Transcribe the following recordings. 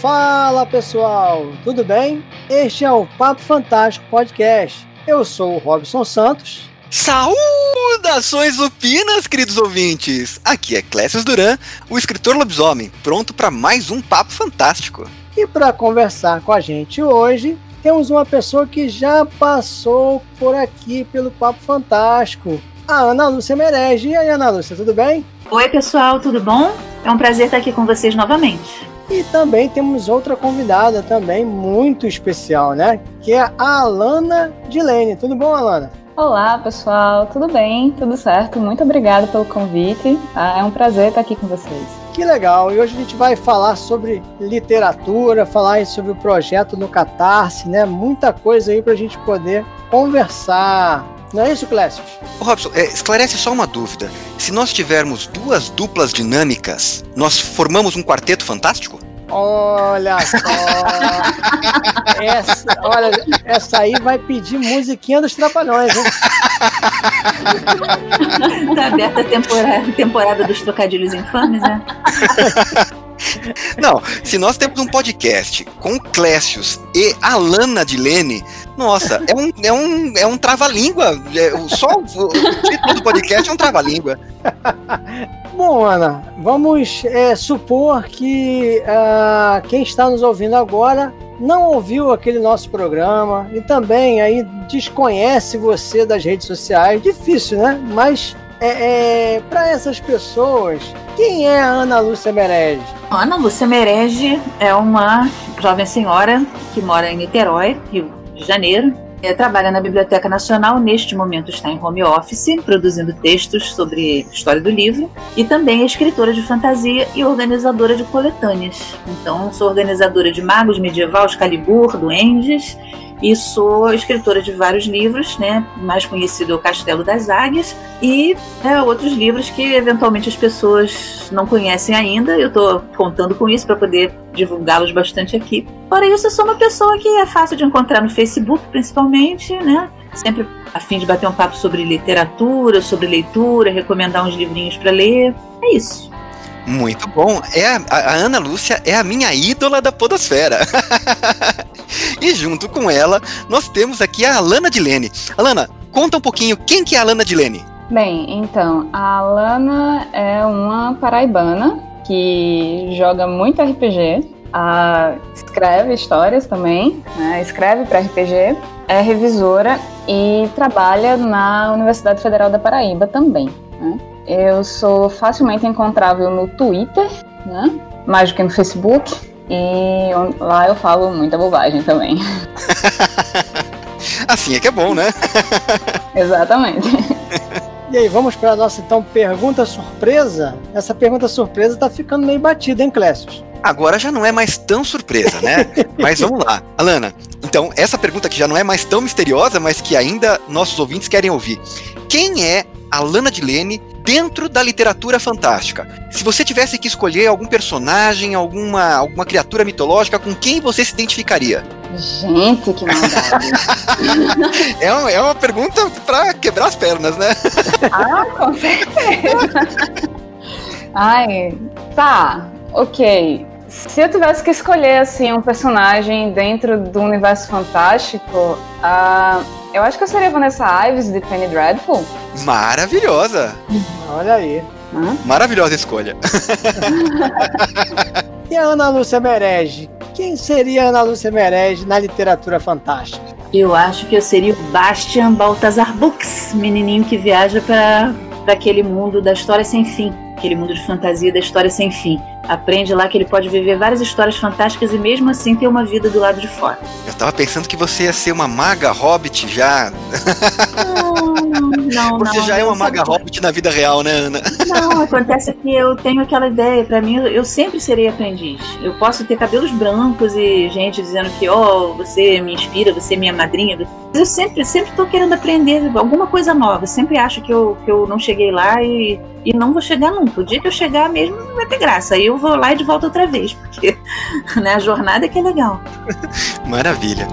Fala pessoal, tudo bem? Este é o Papo Fantástico Podcast. Eu sou o Robson Santos. Saudações lupinas, queridos ouvintes! Aqui é Clécio Duran, o escritor lobisomem, pronto para mais um Papo Fantástico. E para conversar com a gente hoje, temos uma pessoa que já passou por aqui pelo Papo Fantástico, a Ana Lúcia Merege. E aí, Ana Lúcia, tudo bem? Oi, pessoal, tudo bom? É um prazer estar aqui com vocês novamente. E também temos outra convidada também muito especial, né? Que é a Alana Dilene. Tudo bom, Alana? Olá, pessoal. Tudo bem? Tudo certo? Muito obrigada pelo convite. Ah, é um prazer estar aqui com vocês. Que legal! E hoje a gente vai falar sobre literatura, falar sobre o projeto no Catarse, né? Muita coisa aí para a gente poder conversar. Não é isso, Clécio? Robson, é, esclarece só uma dúvida. Se nós tivermos duas duplas dinâmicas, nós formamos um quarteto fantástico? Olha só! essa, olha, essa aí vai pedir musiquinha dos Trapalhões, hein? tá aberta a temporada, temporada dos trocadilhos infames, né? Não, se nós temos um podcast com Clécius e Alana de Lene, nossa, é um, é um, é um trava-língua. É, só o, o, título do podcast é um trava-língua. Bom, Ana, vamos é, supor que uh, quem está nos ouvindo agora não ouviu aquele nosso programa e também aí desconhece você das redes sociais. Difícil, né? Mas é, é para essas pessoas, quem é a Ana Lúcia Merege? Ana Lúcia Merege é uma jovem senhora que mora em Niterói, Rio de Janeiro. É, trabalha na Biblioteca Nacional, neste momento está em home office, produzindo textos sobre história do livro, e também é escritora de fantasia e organizadora de coletâneas. Então, sou organizadora de Magos Medieval, Excalibur, Duendes e sou escritora de vários livros, né? Mais conhecido é o Castelo das Águias e é, outros livros que eventualmente as pessoas não conhecem ainda. Eu estou contando com isso para poder divulgá-los bastante aqui. Fora isso, eu sou uma pessoa que é fácil de encontrar no Facebook, principalmente, né? Sempre a fim de bater um papo sobre literatura, sobre leitura, recomendar uns livrinhos para ler. É isso. Muito bom. É a, a, Ana Lúcia é a minha ídola da podosfera. e junto com ela, nós temos aqui a Alana Dilene. Alana, conta um pouquinho quem que é a Alana Dilene. Bem, então, a Alana é uma paraibana que joga muito RPG, a, escreve histórias também, né, escreve para RPG, é revisora e trabalha na Universidade Federal da Paraíba também. Né? Eu sou facilmente encontrável no Twitter, né? mais do que no Facebook, e lá eu falo muita bobagem também. assim é que é bom, né? Exatamente. E aí, vamos para a nossa então pergunta surpresa? Essa pergunta surpresa está ficando meio batida, hein, Clécio? Agora já não é mais tão surpresa, né? mas vamos lá. Alana, então, essa pergunta que já não é mais tão misteriosa, mas que ainda nossos ouvintes querem ouvir. Quem é Alana Dilene dentro da literatura fantástica. Se você tivesse que escolher algum personagem, alguma, alguma criatura mitológica, com quem você se identificaria? Gente, que maldade. é, uma, é uma pergunta para quebrar as pernas, né? ah, com certeza. Ai, tá, ok. Se eu tivesse que escolher assim um personagem dentro do universo fantástico, uh, eu acho que eu seria Vanessa Ives de Penny Dreadful. Maravilhosa! Olha aí. Hã? Maravilhosa escolha. e a Ana Lúcia Merege? Quem seria a Ana Lúcia Merege na literatura fantástica? Eu acho que eu seria o Bastian Baltazar Books, menininho que viaja para aquele mundo da história sem fim, aquele mundo de fantasia da história sem fim aprende lá que ele pode viver várias histórias fantásticas e mesmo assim ter uma vida do lado de fora. Eu tava pensando que você ia ser uma maga hobbit já. Não, não, Você não, já é uma maga hobbit na vida real, né, Ana? Não, acontece que eu tenho aquela ideia. Para mim, eu sempre serei aprendiz. Eu posso ter cabelos brancos e gente dizendo que, ó, oh, você me inspira, você é minha madrinha. Eu sempre, sempre tô querendo aprender alguma coisa nova. Sempre acho que eu, que eu não cheguei lá e e não vou chegar nunca. O dia que eu chegar mesmo não vai ter graça. Aí eu vou lá e de volta outra vez, porque né, a jornada é que é legal. Maravilha.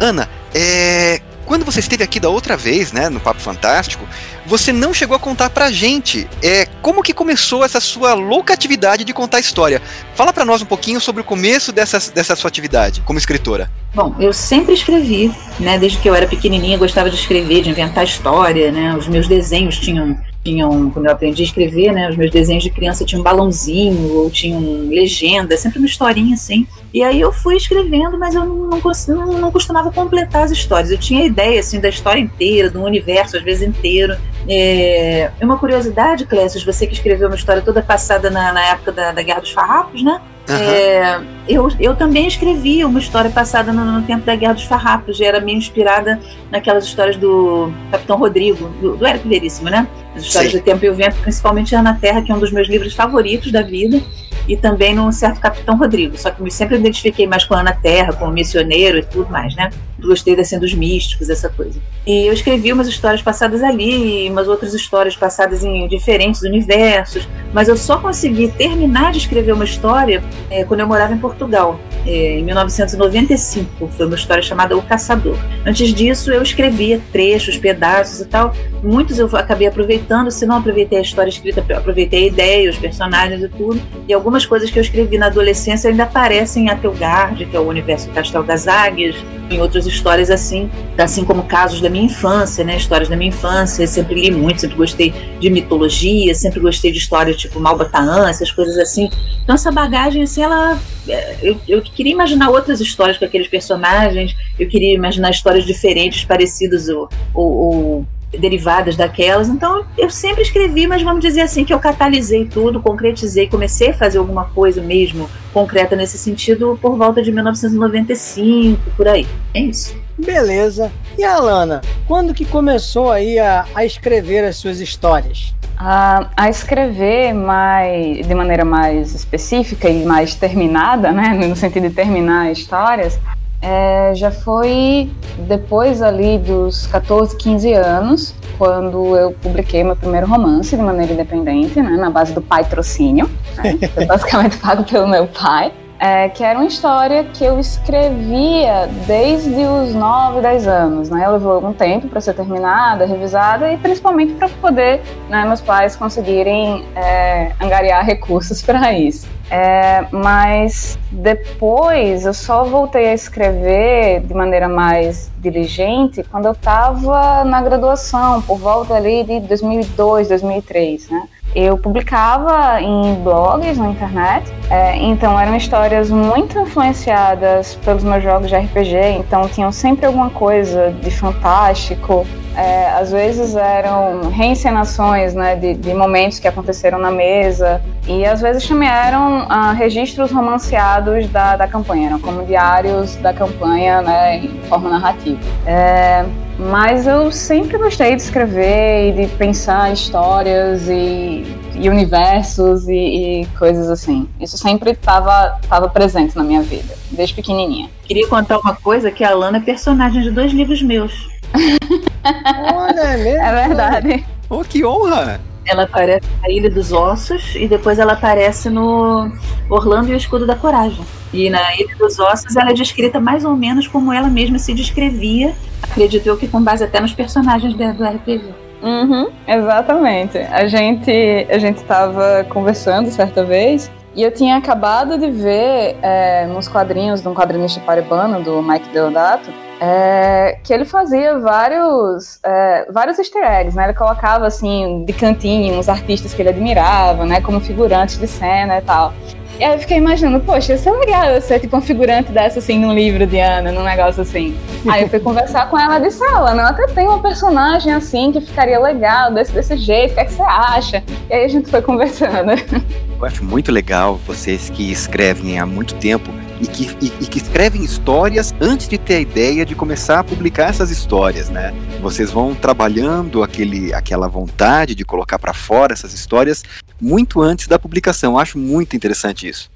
Ana, é, quando você esteve aqui da outra vez, né, no Papo Fantástico, você não chegou a contar pra gente é, como que começou essa sua louca atividade de contar história. Fala para nós um pouquinho sobre o começo dessa, dessa sua atividade como escritora. Bom, eu sempre escrevi, né? Desde que eu era pequenininha, gostava de escrever, de inventar história, né? Os meus desenhos tinham tinham, quando eu aprendi a escrever, né, os meus desenhos de criança tinham um balãozinho ou tinham legenda, sempre uma historinha assim. E aí eu fui escrevendo, mas eu não, não, não costumava completar as histórias. Eu tinha ideia assim da história inteira, do universo às vezes inteiro. É... Uma curiosidade, Clécio, você que escreveu uma história toda passada na, na época da, da Guerra dos Farrapos, né? Uhum. É, eu, eu também escrevi uma história passada no, no, tempo da Guerra dos Farrapos, era meio inspirada naquelas histórias do Capitão Rodrigo, do, do Érico Veríssimo, né? As histórias Sim. do Tempo e o Vento, principalmente Ana Terra, que é um dos meus livros favoritos da vida, e também no certo Capitão Rodrigo. Só que eu sempre identifiquei mais com a Ana Terra, com o missioneiro e tudo mais, né? Gostei assim, dos místicos, essa coisa. E eu escrevi umas histórias passadas ali, umas outras histórias passadas em diferentes universos, mas eu só consegui terminar de escrever uma história é, quando eu morava em Portugal, é, em 1995. Foi uma história chamada O Caçador. Antes disso, eu escrevia trechos, pedaços e tal. Muitos eu acabei aproveitando, se não aproveitei a história escrita, aproveitei a ideia, os personagens e tudo. E algumas coisas que eu escrevi na adolescência ainda aparecem em Atelgard, que é o universo Castel das Águias, em outras histórias assim, assim como casos da minha infância, né? Histórias da minha infância. Eu sempre li muito, sempre gostei de mitologia, sempre gostei de histórias tipo Malbataã, essas coisas assim. Então essa bagagem, assim, ela. É, eu, eu queria imaginar outras histórias com aqueles personagens, eu queria imaginar histórias diferentes, parecidas ou, ou, ou derivadas daquelas. Então eu sempre escrevi, mas vamos dizer assim que eu catalisei tudo, concretizei, comecei a fazer alguma coisa mesmo concreta nesse sentido por volta de 1995, por aí. É isso. Beleza. E a Alana, quando que começou aí a, a escrever as suas histórias? A, a escrever mais, de maneira mais específica e mais terminada, né, no sentido de terminar histórias, é, já foi depois ali dos 14, 15 anos, quando eu publiquei meu primeiro romance de maneira independente, né, na base do patrocínio. Né, basicamente pago pelo meu pai. É, que era uma história que eu escrevia desde os 9, 10 anos. Né? Levou algum tempo para ser terminada, revisada e principalmente para poder né, meus pais conseguirem é, angariar recursos para isso. É, mas depois eu só voltei a escrever de maneira mais diligente quando eu estava na graduação, por volta ali de 2002, 2003, né? Eu publicava em blogs na internet, é, então eram histórias muito influenciadas pelos meus jogos de RPG, então tinham sempre alguma coisa de fantástico, é, às vezes eram reencenações né, de, de, momentos que aconteceram na mesa, e às vezes também eram ah, registros romanceados da, da campanha, como diários da campanha né, em forma narrativa. É, mas eu sempre gostei de escrever e de pensar histórias e, e universos e, e, coisas assim. Isso sempre estava tava presente na minha vida, desde pequenininha. Queria contar uma coisa que a Alana é personagem de dois livros meus. Olha, é mesmo? É verdade. Oh, que honra! Ela aparece na Ilha dos Ossos e depois ela aparece no Orlando e o Escudo da Coragem. E na Ilha dos Ossos ela é descrita mais ou menos como ela mesma se descrevia, acredito eu que com base até nos personagens do RPG. Uhum, exatamente. A gente a gente estava conversando certa vez e eu tinha acabado de ver é, nos quadrinhos de um quadrinista paraibano, do Mike Deodato, é, que ele fazia vários, é, vários easter eggs, né? Ele colocava, assim, de cantinho, uns artistas que ele admirava, né? Como figurantes de cena e tal. E aí eu fiquei imaginando, poxa, ia ser legal eu ser tipo um figurante dessa, assim, num livro de Ana, num negócio assim. Aí eu fui conversar com ela e disse, ah, Ana, até tem uma personagem assim que ficaria legal, desse, desse jeito, o que, é que você acha? E aí a gente foi conversando. Eu acho muito legal vocês que escrevem há muito tempo e que, e, e, que escrevem histórias antes de ter a ideia de começar a publicar essas histórias, né? Vocês vão trabalhando aquele, aquela vontade de colocar para fora essas histórias muito antes da publicação. Acho muito interessante isso.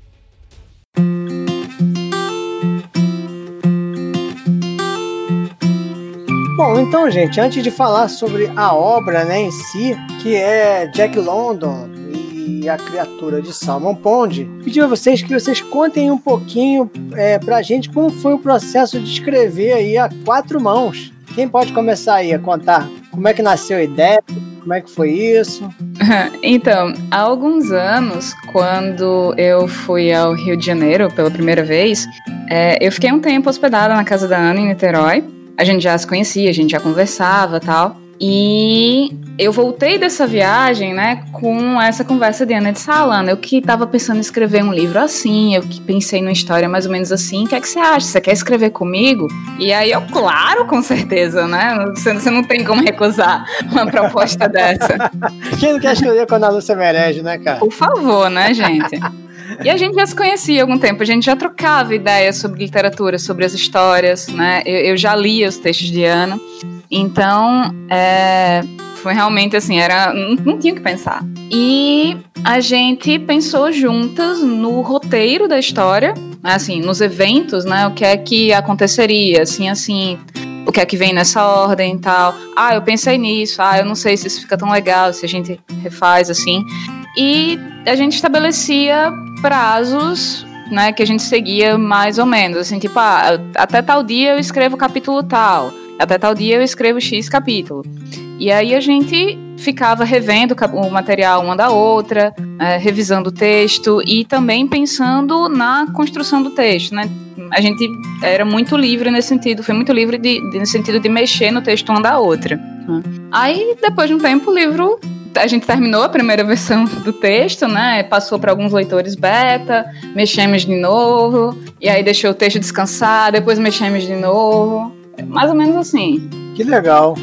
Bom, então, gente, antes de falar sobre a obra né, em si, que é Jack London, a criatura de Salmon Pond, pedi a vocês que vocês contem um pouquinho é, pra gente como foi o processo de escrever aí a quatro mãos. Quem pode começar aí a contar como é que nasceu a ideia? Como é que foi isso? Então, há alguns anos, quando eu fui ao Rio de Janeiro pela primeira vez, é, eu fiquei um tempo hospedada na casa da Ana em Niterói. A gente já se conhecia, a gente já conversava tal. E eu voltei dessa viagem, né, com essa conversa de Ana de Salana. Eu que estava pensando em escrever um livro assim, eu que pensei numa história mais ou menos assim. O que é que você acha? Você quer escrever comigo? E aí eu, claro, com certeza, né? Você, você não tem como recusar uma proposta dessa. Quem não quer escrever quando a Lúcia merece, né, cara? Por favor, né, gente? E a gente já se conhecia há algum tempo, a gente já trocava ideias sobre literatura, sobre as histórias, né? Eu, eu já lia os textos de Ana. Então, é, foi realmente assim, era não, não tinha o que pensar. E a gente pensou juntas no roteiro da história, assim, nos eventos, né? O que é que aconteceria, assim, assim, o que é que vem nessa ordem e tal. Ah, eu pensei nisso. Ah, eu não sei se isso fica tão legal, se a gente refaz assim. E a gente estabelecia prazos né, que a gente seguia mais ou menos, assim, tipo, ah, até tal dia eu escrevo capítulo tal até tal dia eu escrevo X capítulo. E aí a gente ficava revendo o material uma da outra, é, revisando o texto e também pensando na construção do texto, né? A gente era muito livre nesse sentido, foi muito livre de, de, no sentido de mexer no texto uma da outra. Né? Aí, depois de um tempo, o livro a gente terminou a primeira versão do texto, né? Passou para alguns leitores beta, mexemos de novo, e aí deixou o texto descansar, depois mexemos de novo. Mais ou menos assim. Que legal.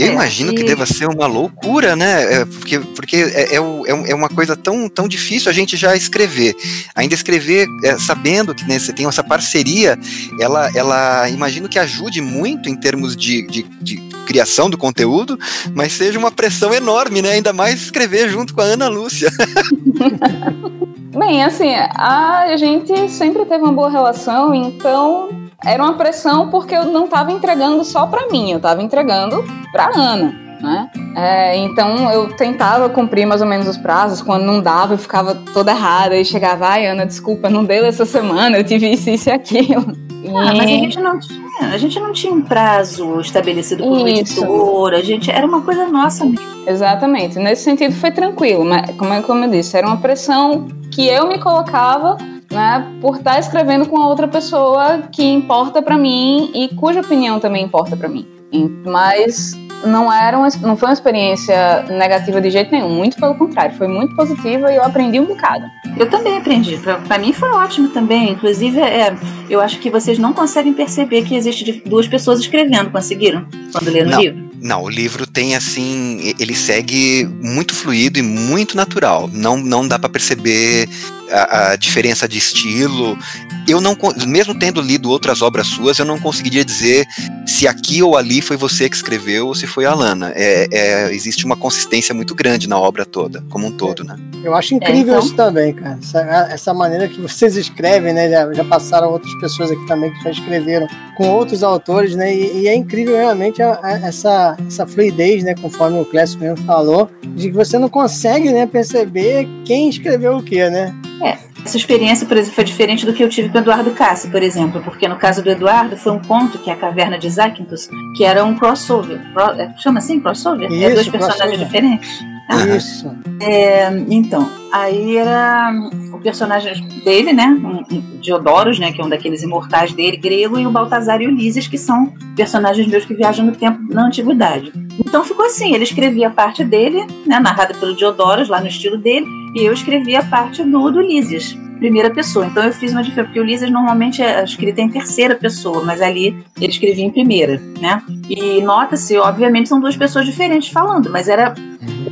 Eu é, imagino que deva ser uma loucura, né? É, porque porque é, é, é, uma coisa tão, tão difícil a gente já escrever. Ainda escrever é, sabendo que né, você tem essa parceria, ela, ela imagino que ajude muito em termos de, de, de criação do conteúdo, mas seja uma pressão enorme, né? Ainda mais escrever junto com a Ana Lúcia. Bem, assim, a gente sempre teve uma boa relação, então era uma pressão porque eu não estava entregando só para mim, eu estava entregando para Ana. Né? É, então eu tentava cumprir mais ou menos os prazos, quando não dava eu ficava toda errada e chegava, ai Ana, desculpa, não deu essa semana, eu tive isso, isso e aquilo. Ah, mas a gente não tinha, a gente não tinha um prazo estabelecido por editor, a gente era uma coisa nossa mesmo. Exatamente, nesse sentido foi tranquilo, mas como, como eu disse, era uma pressão que eu me colocava né, por estar escrevendo com outra pessoa que importa para mim e cuja opinião também importa para mim. Mas não era uma, não foi uma experiência negativa de jeito nenhum, muito pelo contrário, foi muito positiva e eu aprendi um bocado. Eu também aprendi, para mim foi ótimo também. Inclusive, é, eu acho que vocês não conseguem perceber que existe duas pessoas escrevendo, conseguiram? Quando leram o livro? Não, o livro tem assim, ele segue muito fluido e muito natural. Não, não dá para perceber a, a, diferença de estilo. Eu não, mesmo tendo lido outras obras suas, eu não conseguiria dizer se aqui ou ali foi você que escreveu ou se foi a Lana. É, é, existe uma consistência muito grande na obra toda, como um todo, né? Eu acho incrível é, então... isso também, cara. Essa, essa, maneira que vocês escrevem, né? Já, já, passaram outras pessoas aqui também que já escreveram com outros autores, né? E, e é incrível realmente a, a, essa, essa fluidez, né? Conforme o Clécio mesmo falou, de que você não consegue né, perceber quem escreveu o que, né? É, essa experiência, por exemplo, foi diferente do que eu tive com o Eduardo Cassi, por exemplo, porque no caso do Eduardo foi um conto, que é a Caverna de Zakynthos, que era um crossover. É, chama assim? Crossover? Isso, é dois personagens crossover. diferentes. Isso. É, então, aí era o personagem dele, né? Diodoros, né? Que é um daqueles imortais dele, grego, e o Baltazar e Ulisses, que são personagens meus que viajam no tempo na antiguidade. Então ficou assim, ele escrevia a parte dele, né, narrada pelo Diodoros, lá no estilo dele, e eu escrevi a parte do, do Ulisses, primeira pessoa. Então eu fiz uma diferença, porque o Ulisses normalmente é escrita em terceira pessoa, mas ali ele escrevia em primeira, né? E nota-se, obviamente, são duas pessoas diferentes falando, mas era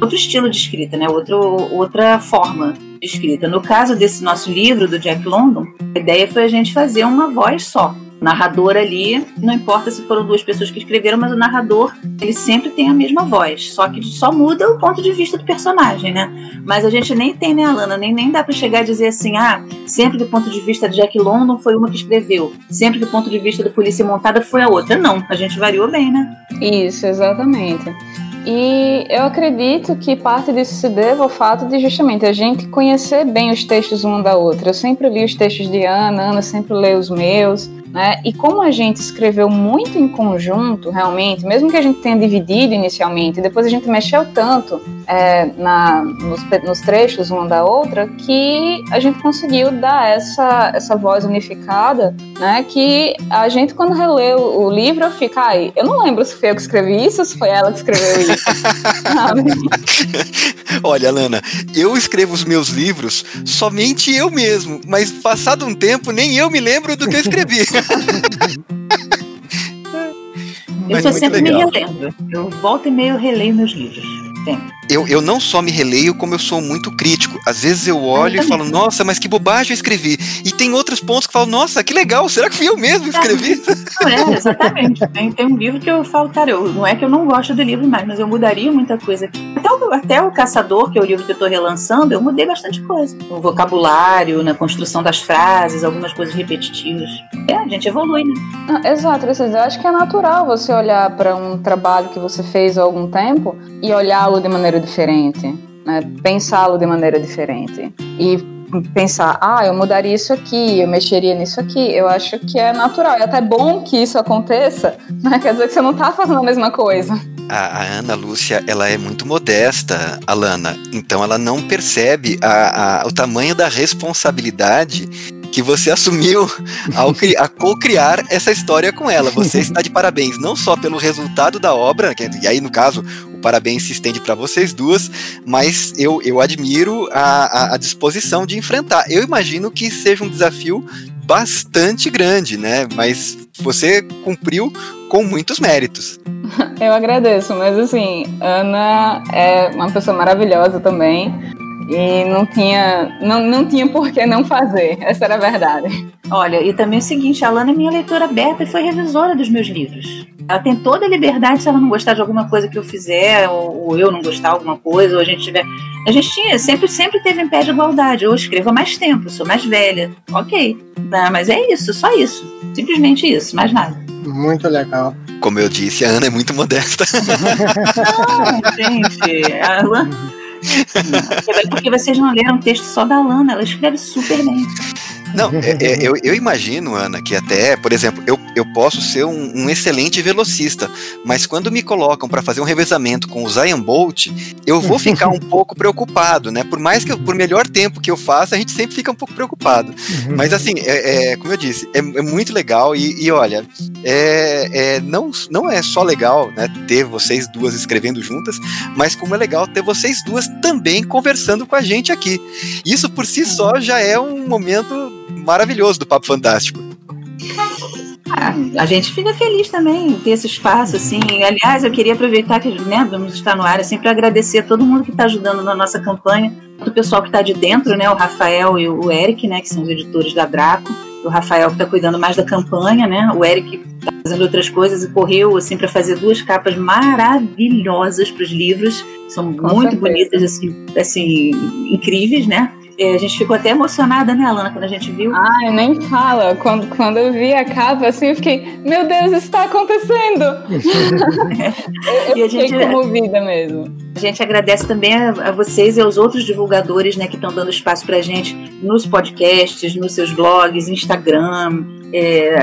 outro estilo de escrita, né? Outro, outra forma de escrita. No caso desse nosso livro, do Jack London, a ideia foi a gente fazer uma voz só narrador ali, não importa se foram duas pessoas que escreveram, mas o narrador, ele sempre tem a mesma voz, só que só muda o ponto de vista do personagem, né? Mas a gente nem tem, né, Alana, nem, nem dá para chegar a dizer assim, ah, sempre que o ponto de vista de Jack London foi uma que escreveu, sempre que o ponto de vista da Polícia Montada foi a outra. Não, a gente variou bem, né? Isso, exatamente. E eu acredito que parte disso se deva ao fato de justamente a gente conhecer bem os textos uma da outra. Eu sempre li os textos de Ana, Ana sempre lê os meus. Né? E como a gente escreveu muito em conjunto, realmente, mesmo que a gente tenha dividido inicialmente, depois a gente mexeu tanto é, na, nos, nos, trechos uma da outra que a gente conseguiu dar essa, essa voz unificada, né? Que a gente, quando releu o livro, fica, ai, eu não lembro se foi eu que escrevi isso ou se foi ela que escreveu isso. Olha, Lana, eu escrevo os meus livros somente eu mesmo, mas passado um tempo, nem eu me lembro do que eu escrevi. eu estou sempre legal. me relendo. Eu volto e meio releio meus livros. Sempre eu, eu não só me releio, como eu sou muito crítico. Às vezes eu olho eu e falo, nossa, mas que bobagem eu escrevi. E tem outros pontos que falo, nossa, que legal, será que fui eu mesmo que escrevi? É, exatamente. Tem, tem um livro que eu falo, cara, eu, não é que eu não gosto do livro mais, mas eu mudaria muita coisa. Até o, até o Caçador, que é o livro que eu estou relançando, eu mudei bastante coisa. No vocabulário, na construção das frases, algumas coisas repetitivas. É, a gente evolui, né? Ah, exato, eu acho que é natural você olhar para um trabalho que você fez há algum tempo e olhá-lo de maneira diferente, né? pensá-lo de maneira diferente. E pensar, ah, eu mudaria isso aqui, eu mexeria nisso aqui. Eu acho que é natural. É até bom que isso aconteça, né? Quer dizer que você não está fazendo a mesma coisa. A, a, Ana Lúcia, ela é muito modesta, Alana, então ela não percebe a, a, o tamanho da responsabilidade que você assumiu ao a co-criar essa história com ela. Você está de parabéns, não só pelo resultado da obra, e aí no caso o parabéns se estende para vocês duas, mas eu, eu admiro a, a, a disposição de enfrentar. Eu imagino que seja um desafio bastante grande, né? Mas você cumpriu com muitos méritos. Eu agradeço, mas assim, Ana é uma pessoa maravilhosa também. E não tinha, não, não tinha por que não fazer, essa era a verdade. Olha, e também é o seguinte, a Lana é minha leitora aberta e foi revisora dos meus livros. Ela tem toda a liberdade se ela não gostar de alguma coisa que eu fizer, ou, ou eu não gostar de alguma coisa, ou a gente tiver. A gente tinha, sempre, sempre teve em pé de igualdade. Eu escrevo há mais tempo, sou mais velha. Ok. Não, mas é isso, só isso. Simplesmente isso, mais nada. Muito legal. Como eu disse, a Ana é muito modesta. não, gente. A Lana. Porque vocês não leram o texto só da Lana, ela escreve super bem. Não, é, é, eu, eu, imagino, Ana, que até, por exemplo, eu, eu posso ser um, um excelente velocista, mas quando me colocam para fazer um revezamento com o Zion Bolt, eu vou ficar um pouco preocupado, né? Por mais que eu, por melhor tempo que eu faça, a gente sempre fica um pouco preocupado. Mas assim, é, é como eu disse, é, é muito legal e, e olha, é, é, não, não é só legal né, ter vocês duas escrevendo juntas, mas como é legal ter vocês duas também conversando com a gente aqui. Isso por si só já é um momento maravilhoso do Papo Fantástico. Ah, a gente fica feliz também ter esse espaço, assim. Aliás, eu queria aproveitar que né, vamos estar no ar, assim, para agradecer a todo mundo que está ajudando na nossa campanha, o pessoal que está de dentro, né, o Rafael e o Eric, né, que são os editores da Draco, o Rafael que está cuidando mais da campanha, né, o Eric está fazendo outras coisas e correu, assim, para fazer duas capas maravilhosas para os livros, são Com muito certeza. bonitas, assim, assim, incríveis, né, a gente ficou até emocionada, né, Alana, quando a gente viu. Ai, nem fala. Quando, quando eu vi a capa, assim, eu fiquei, meu Deus, isso está acontecendo! eu, eu e a fiquei gente, comovida mesmo. A gente agradece também a, a, vocês e aos outros divulgadores, né, que estão dando espaço pra gente nos podcasts, nos seus blogs, Instagram, é,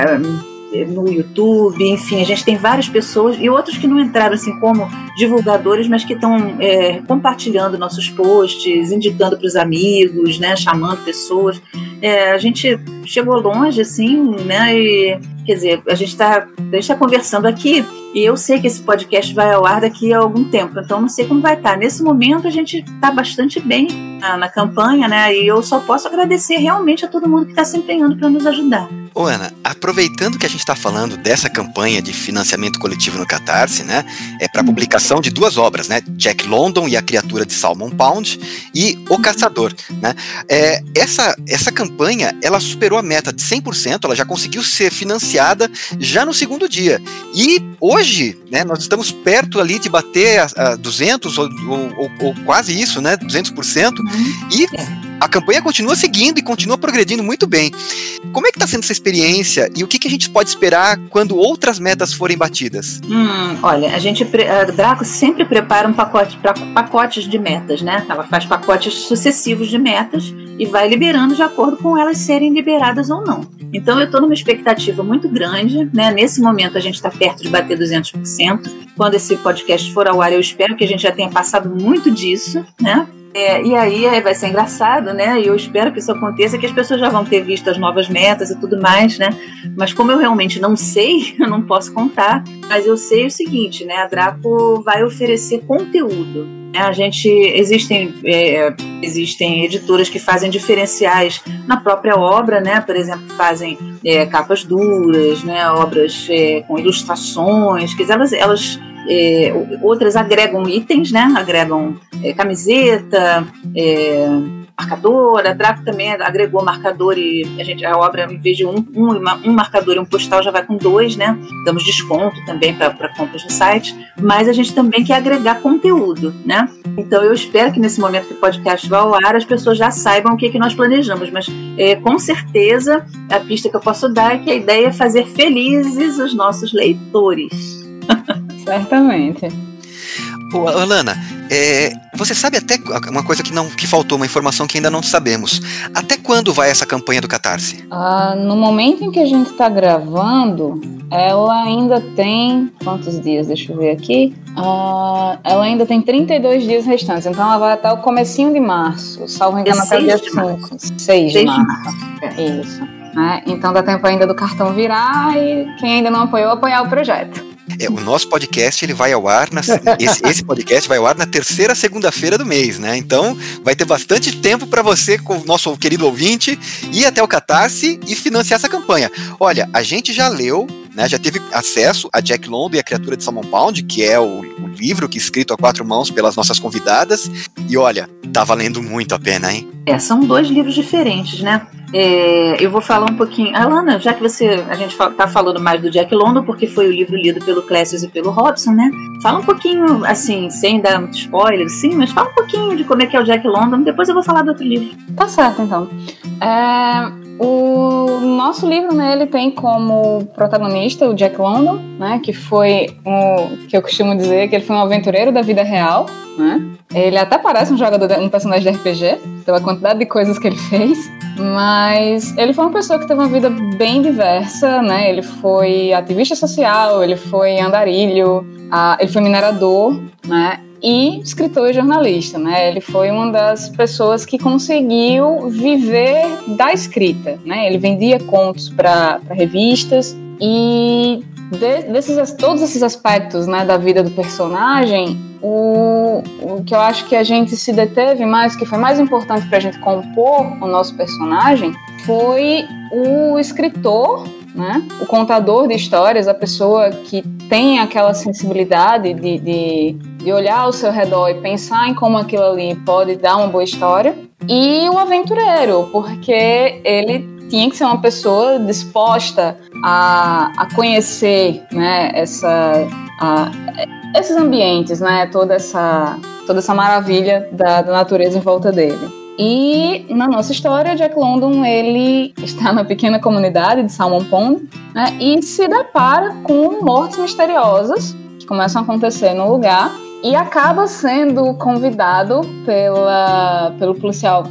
no YouTube, enfim, a gente tem várias pessoas e outros que não entraram assim como divulgadores, mas que estão é, compartilhando nossos posts, indicando para os amigos, né, chamando pessoas. É, a gente chegou longe, assim, né, e quer dizer, a gente está tá conversando aqui e eu sei que esse podcast vai ao ar daqui a algum tempo, então não sei como vai estar. Tá. Nesse momento a gente está bastante bem na, na, campanha, né? E eu só posso agradecer realmente a todo mundo que está se empenhando para nos ajudar. Ô Ana, aproveitando que a gente está falando dessa campanha de financiamento coletivo no Catarse, né? É para publicação de duas obras, né? Jack London e a Criatura de Salmon Pound e O Caçador, né? É, essa, essa campanha, ela superou a meta de 100%, ela já conseguiu ser financiada já no segundo dia. E hoje, né, nós estamos perto ali de bater a, a 200 ou, ou, ou, quase isso, né, 200%, uhum. e a campanha continua seguindo e continua progredindo muito bem. Como é que está sendo essa experiência e o que, que a gente pode esperar quando outras metas forem batidas? Hum, olha, a gente, a Draco sempre prepara um pacote para pacotes de metas, né? Ela faz pacotes sucessivos de metas e vai liberando de acordo com elas serem liberadas ou não. Então eu estou numa expectativa muito grande, né? Nesse momento a gente está perto de bater 200%. Quando esse podcast for ao ar, eu espero que a gente já tenha passado muito disso, né? É, e aí vai ser engraçado, né? E eu espero que isso aconteça, que as pessoas já vão ter visto as novas metas e tudo mais, né? Mas como eu realmente não sei, eu não posso contar. Mas eu sei o seguinte, né? A Draco vai oferecer conteúdo. Né? A gente existem é, existem editoras que fazem diferenciais na própria obra, né? Por exemplo, fazem é, capas duras, né? Obras é, com ilustrações, que elas elas é, outras agregam itens, né? Agregam é, camiseta, é, marcador. A Draco também agregou marcador e a gente a obra em vez de um, um, um marcador e um postal já vai com dois, né? Damos desconto também para compras no site, mas a gente também quer agregar conteúdo, né? Então eu espero que nesse momento que o podcast vá ao ar as pessoas já saibam o que, que nós planejamos, mas é, com certeza a pista que eu posso dar é que a ideia é fazer felizes os nossos leitores. Certamente. Ô, Alana, é, você sabe até uma coisa que não que faltou, uma informação que ainda não sabemos. Até quando vai essa campanha do Catarse? Ah, no momento em que a gente está gravando, ela ainda tem quantos dias? Deixa eu ver aqui. Ah, ela ainda tem 32 dias restantes, então ela vai até o comecinho de março, salvo engano até o dia 5. 6 de março. Isso. Né? Então dá tempo ainda do cartão virar e quem ainda não apoiou, apoiar o projeto. É, o nosso podcast ele vai ao ar na, esse, esse, podcast vai ao ar na terceira segunda-feira do mês, né? Então vai ter bastante tempo para você, com o nosso querido ouvinte, ir até o Catarse e financiar essa campanha. Olha, a gente já leu, né? Já teve acesso a Jack London e a Criatura de Salmon Pound, que é o, o livro que é escrito a quatro mãos pelas nossas convidadas. E olha, tá valendo muito a pena, hein? É, são dois livros diferentes, né? É, eu vou falar um pouquinho. Alana, já que você a gente está falando mais do Jack London, porque foi o livro lido pelo Clécio e pelo Robson, né? Fala um pouquinho, assim, sem dar muito spoiler, sim, mas fala um pouquinho de como é que é o Jack London, depois eu vou falar do outro livro. Tá certo, então. É, o nosso livro, né, ele tem como protagonista o Jack London, né, que foi um, que eu costumo dizer que ele foi um aventureiro da vida real, né? Ele até parece um jogador, um personagem de RPG, pela quantidade de coisas que ele fez, mas ele foi uma pessoa que teve uma vida bem diversa, né? Ele foi ativista social, ele foi andarilho, ele foi minerador, né? E escritor e jornalista, né? Ele foi uma das pessoas que conseguiu viver da escrita, né? Ele vendia contos para revistas e de, desses todos esses aspectos, né, da vida do personagem, o, o que eu acho que a gente se deteve mais, que foi mais importante para a gente compor o nosso personagem, foi o escritor né? O contador de histórias, a pessoa que tem aquela sensibilidade de, de, de olhar ao seu redor e pensar em como aquilo ali pode dar uma boa história. E o aventureiro, porque ele tinha que ser uma pessoa disposta a, a conhecer né, essa, a, esses ambientes, né, toda, essa, toda essa maravilha da, da natureza em volta dele. E na nossa história, Jack London ele está na pequena comunidade de Salmon Pond né, e se depara com mortes misteriosas que começam a acontecer no lugar e acaba sendo convidado pela, pelo policial,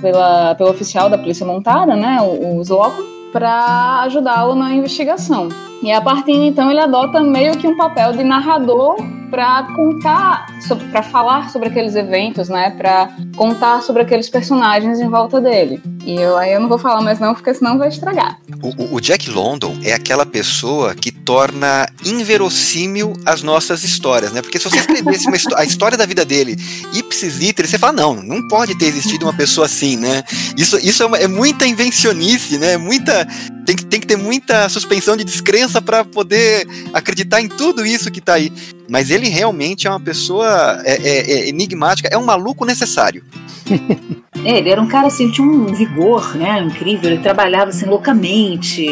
pela, pelo oficial da polícia montada, né, o, Zloco, para ajudá-lo na investigação. E a partir então ele adota meio que um papel de narrador para contar, para falar sobre aqueles eventos, né? Para contar sobre aqueles personagens em volta dele. E eu aí eu não vou falar mais não, porque senão vai estragar. O, o Jack London é aquela pessoa que torna inverossímil as nossas histórias, né? Porque se você escrevesse uma, a história da vida dele ipsis literis, você fala, não, não pode ter existido uma pessoa assim, né? Isso, isso é, uma, é muita invencionice, né? Muita tem que, tem que ter muita suspensão de descrença para poder acreditar em tudo isso que está aí. Mas ele realmente é uma pessoa é, é, é enigmática, é um maluco necessário. É, ele era um cara assim, tinha um vigor, né, incrível, ele trabalhava assim loucamente,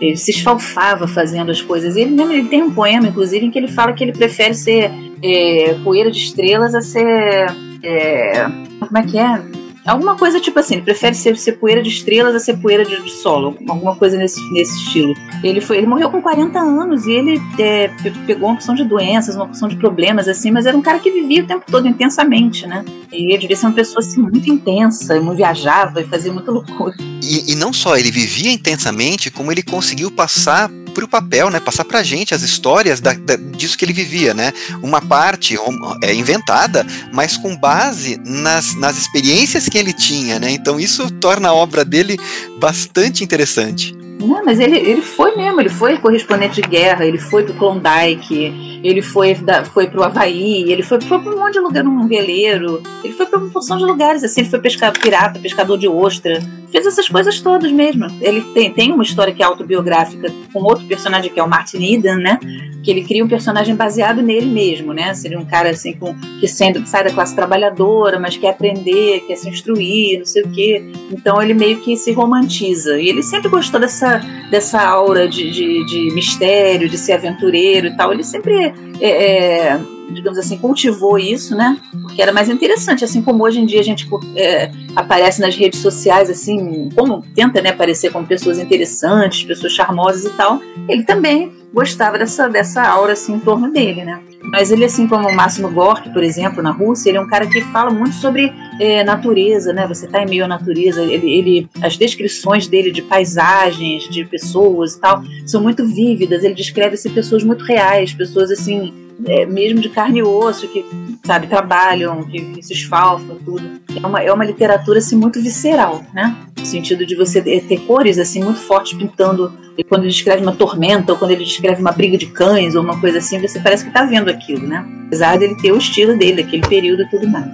ele se esfalfava fazendo as coisas. Ele mesmo ele tem um poema, inclusive, em que ele fala que ele prefere ser é, poeira de estrelas a ser. É, como é que é? Alguma coisa tipo assim, ele prefere ser, ser poeira de estrelas a ser poeira de, solo. Alguma coisa nesse, nesse estilo. Ele foi, ele morreu com 40 anos e ele é, pegou uma porção de doenças, uma porção de problemas, assim, mas era um cara que vivia o tempo todo intensamente, né? E ele devia ser uma pessoa assim, muito intensa, muito viajava e fazia muita loucura. E, e não só ele vivia intensamente, como ele conseguiu passar para o papel, né? Passar para a gente as histórias da, da, disso que ele vivia, né? Uma parte é inventada, mas com base nas, nas experiências que ele tinha, né? Então isso torna a obra dele bastante interessante. Não, mas ele, ele foi mesmo, ele foi correspondente de guerra, ele foi pro Klondike, ele foi, da, foi pro Havaí, ele foi, foi pra um monte de lugar num veleiro, ele foi pra uma porção de lugares, assim, ele foi pescar pirata, pescador de ostra, fez essas coisas todas mesmo. Ele tem, tem uma história que é autobiográfica com outro personagem que é o Martin Eden, né? Que ele cria um personagem baseado nele mesmo, né? Seria um cara assim com, que sendo, sai da classe trabalhadora, mas quer aprender, quer se instruir, não sei o quê. Então ele meio que se romantiza. E ele sempre gostou dessa, dessa aura de, de, de mistério, de ser aventureiro e tal. Ele sempre é, é, digamos assim, cultivou isso, né? Porque era mais interessante, assim como hoje em dia a gente é, aparece nas redes sociais, assim, como tenta, né, aparecer como pessoas interessantes, pessoas charmosas e tal. Ele também gostava dessa, dessa aura, assim, em torno dele, né? Mas ele, assim como o Máximo Gorky, por exemplo, na Rússia, ele é um cara que fala muito sobre é, natureza, né? Você está em meio à natureza. Ele, ele, as descrições dele de paisagens, de pessoas e tal, são muito vívidas. Ele descreve assim, pessoas muito reais, pessoas assim é, mesmo de carne e osso, que, sabe, trabalham, que, que, se esfalfam, tudo. É uma, é uma literatura, assim, muito visceral, né? No sentido de você ter cores, assim, muito fortes pintando. E quando ele descreve uma tormenta, ou quando ele descreve uma briga de cães, ou uma coisa assim, você parece que tá vendo aquilo, né? Apesar dele ter o estilo dele, daquele período e tudo mais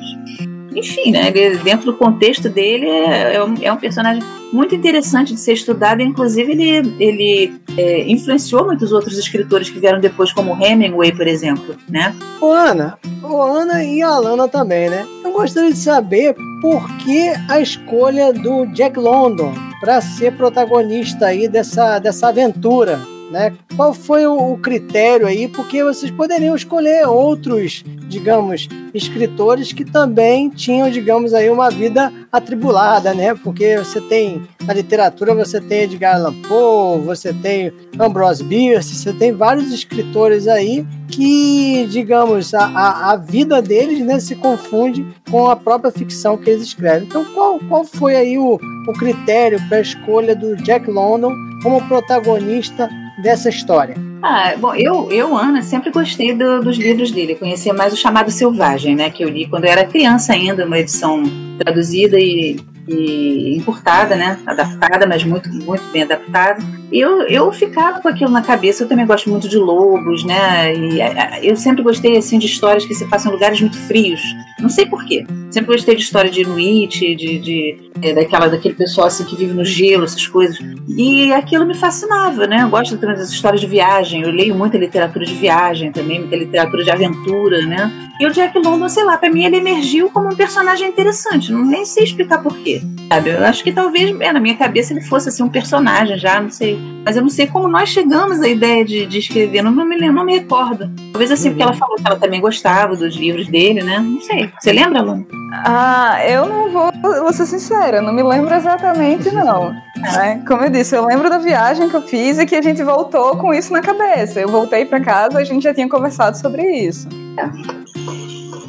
enfim, né, ele, dentro do contexto dele, é, é, um, é, um, personagem muito interessante de ser estudado. Inclusive, ele, ele é, influenciou muitos outros escritores que vieram depois, como Hemingway, por exemplo, né? O Ana, o Ana e a Alana também, né? Eu gostaria de saber por que a escolha do Jack London para ser protagonista aí dessa, dessa aventura né? Qual foi o critério aí? Porque vocês poderiam escolher outros, digamos, escritores que também tinham, digamos, aí uma vida atribulada, né? Porque você tem na literatura você tem Edgar Allan Poe, você tem Ambrose Bierce, você tem vários escritores aí que, digamos, a, a, a vida deles né, se confunde com a própria ficção que eles escrevem. Então, qual, qual foi aí o, o critério para a escolha do Jack London como protagonista dessa história? Ah, bom, eu, eu Ana, sempre gostei do, dos livros dele. Conhecia mais o Chamado Selvagem, né? Que eu li quando eu era criança ainda, uma edição traduzida e e encurtada, né? Adaptada, mas muito, muito bem adaptada. E eu, eu ficava com aquilo na cabeça. Eu também gosto muito de lobos, né? E eu sempre gostei, assim, de histórias que se passam em lugares muito frios. Não sei porquê. Sempre gostei de história de Inuit, de, de, é, daquela, daquele pessoal, assim, que vive no gelo, essas coisas. E aquilo me fascinava, né? Eu gosto também das histórias de viagem. Eu leio muita literatura de viagem também, muita literatura de aventura, né? E o Jack London, sei lá, pra mim ele emergiu como um personagem interessante. Não nem sei explicar porquê. Sabe? Eu acho que talvez, é, na minha cabeça, ele fosse assim um personagem já, não sei. Mas eu não sei como nós chegamos à ideia de, de escrever, não, não, me não me recordo. Talvez assim, uhum. porque ela falou que ela também gostava dos livros dele, né? Não sei. Você lembra, Luna? Ah, eu não vou, vou ser sincera, não me lembro exatamente, não. É, como eu disse, eu lembro da viagem que eu fiz e que a gente voltou com isso na cabeça. Eu voltei para casa, a gente já tinha conversado sobre isso.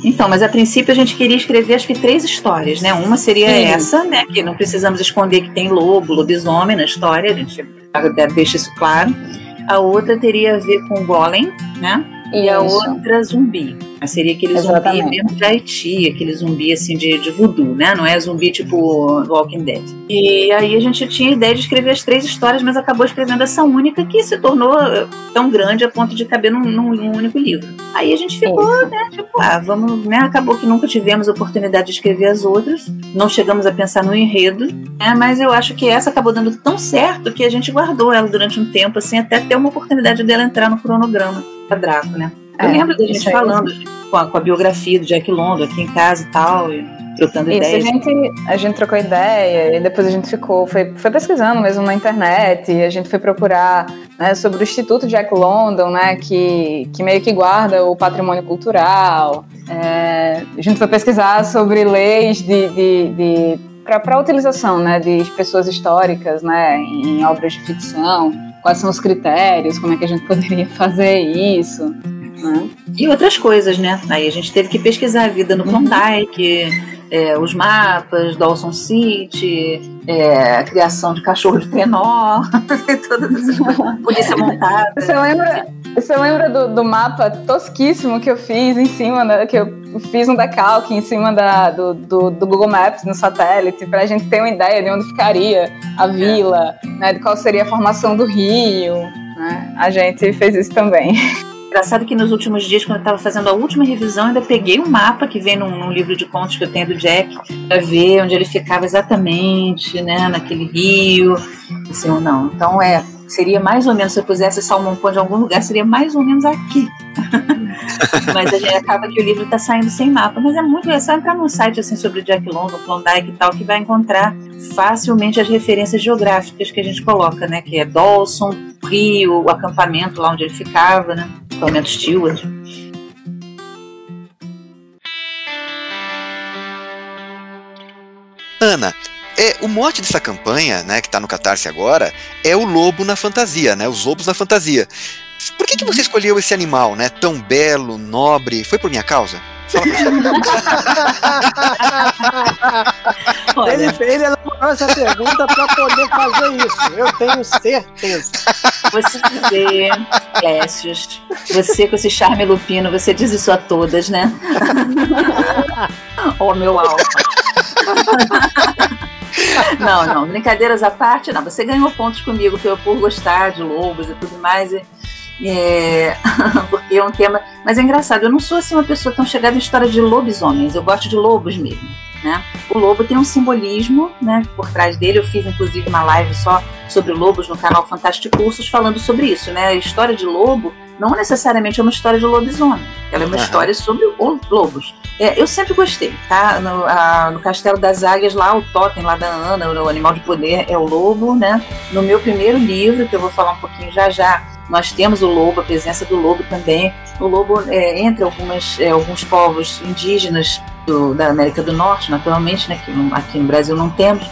Então, mas a princípio a gente queria escrever acho que três histórias, né? Uma seria Sim. essa, né? Que não precisamos esconder que tem lobo, lobisomem na história, a gente deixa isso claro. A outra teria a ver com o golem, né? E isso. a outra zumbi. Mas seria aquele Exatamente. zumbi mesmo de Haiti, aquele zumbi assim de, de voodoo, né? Não é zumbi tipo Walking Dead. E aí a gente tinha a ideia de escrever as três histórias, mas acabou escrevendo essa única que se tornou eh, tão grande a ponto de caber num, num, num único livro. Aí a gente ficou, é. né? Tipo, ah, vamos, né? Acabou que nunca tivemos oportunidade de escrever as outras, não chegamos a pensar no enredo, né? Mas eu acho que essa acabou dando tão certo que a gente guardou ela durante um tempo, assim, até ter uma oportunidade dela entrar no cronograma Draco, né? Eu é, lembro da gente falando com a, com a, biografia do Jack London aqui em casa e tal, e trocando isso, ideias. A gente, a gente trocou ideia e depois a gente ficou, foi, foi pesquisando mesmo na internet, e a gente foi procurar né, sobre o Instituto Jack London, né, que, que meio que guarda o patrimônio cultural. É, É, a gente foi pesquisar sobre leis de, de, de para a utilização né, de pessoas históricas né, em obras de ficção, quais são os critérios, como é que a gente poderia fazer isso. Né? E outras coisas, né? Aí a gente teve que pesquisar a vida no Klondike, é, os mapas, Dawson City, é, a criação de cachorro de trenó, todas essas coisas, polícia montada. Você lembra, você lembra do, do, mapa tosquíssimo que eu fiz em cima, da, que eu fiz um decalque em cima da, do, do, do, Google Maps no satélite, para a gente ter uma ideia de onde ficaria a vila, né, de qual seria a formação do rio. Né? A gente fez isso também. Engraçado que nos últimos dias, quando eu estava fazendo a última revisão, ainda peguei um mapa que vem num, num, livro de contos que eu tenho do Jack, para ver onde ele ficava exatamente, né, naquele rio. Assim, não. Então é, seria mais ou menos, se eu pusesse Salmon Pond em algum lugar, seria mais ou menos aqui. mas a gente acaba que o livro está saindo sem mapa. Mas é muito, é só entrar num site assim sobre Jack London, Klondike e tal, que vai encontrar facilmente as referências geográficas que a gente coloca, né? Que é Dawson, Rio, o acampamento lá onde ele ficava, né? Acampamento Stewart. Ana, é, o mote dessa campanha, né, que está no Catarse agora, é o lobo na fantasia, né? Os lobos na fantasia. Por que, que você escolheu esse animal, né? Tão belo, nobre? Foi por minha causa? ele, ele elaborou essa pergunta para poder fazer isso. Eu tenho certeza. Você vê, Clécius, você com esse charme lupino, você diz isso a todas, né? oh, meu alma. Não, não, brincadeiras à parte, não. Você ganhou pontos comigo por, por gostar de lobos e tudo mais. E, é, porque é um tema. Mas é engraçado, eu não sou assim uma pessoa tão chegada em história de lobisomens, eu gosto de lobos mesmo. Né? O lobo tem um simbolismo né, por trás dele. Eu fiz inclusive uma live só sobre lobos no canal Fantástico Cursos falando sobre isso. Né? A história de lobo não necessariamente é uma história de lobisomem, ela é uma uhum. história sobre lobos. É, eu sempre gostei, tá? No, a, no Castelo das Águias, lá o totem lá da Ana, o animal de poder é o lobo, né? No meu primeiro livro, que eu vou falar um pouquinho já já, nós temos o lobo, a presença do lobo também. O lobo, é, entre algumas, é, alguns povos indígenas do, da América do Norte, naturalmente, né, que aqui no Brasil não temos,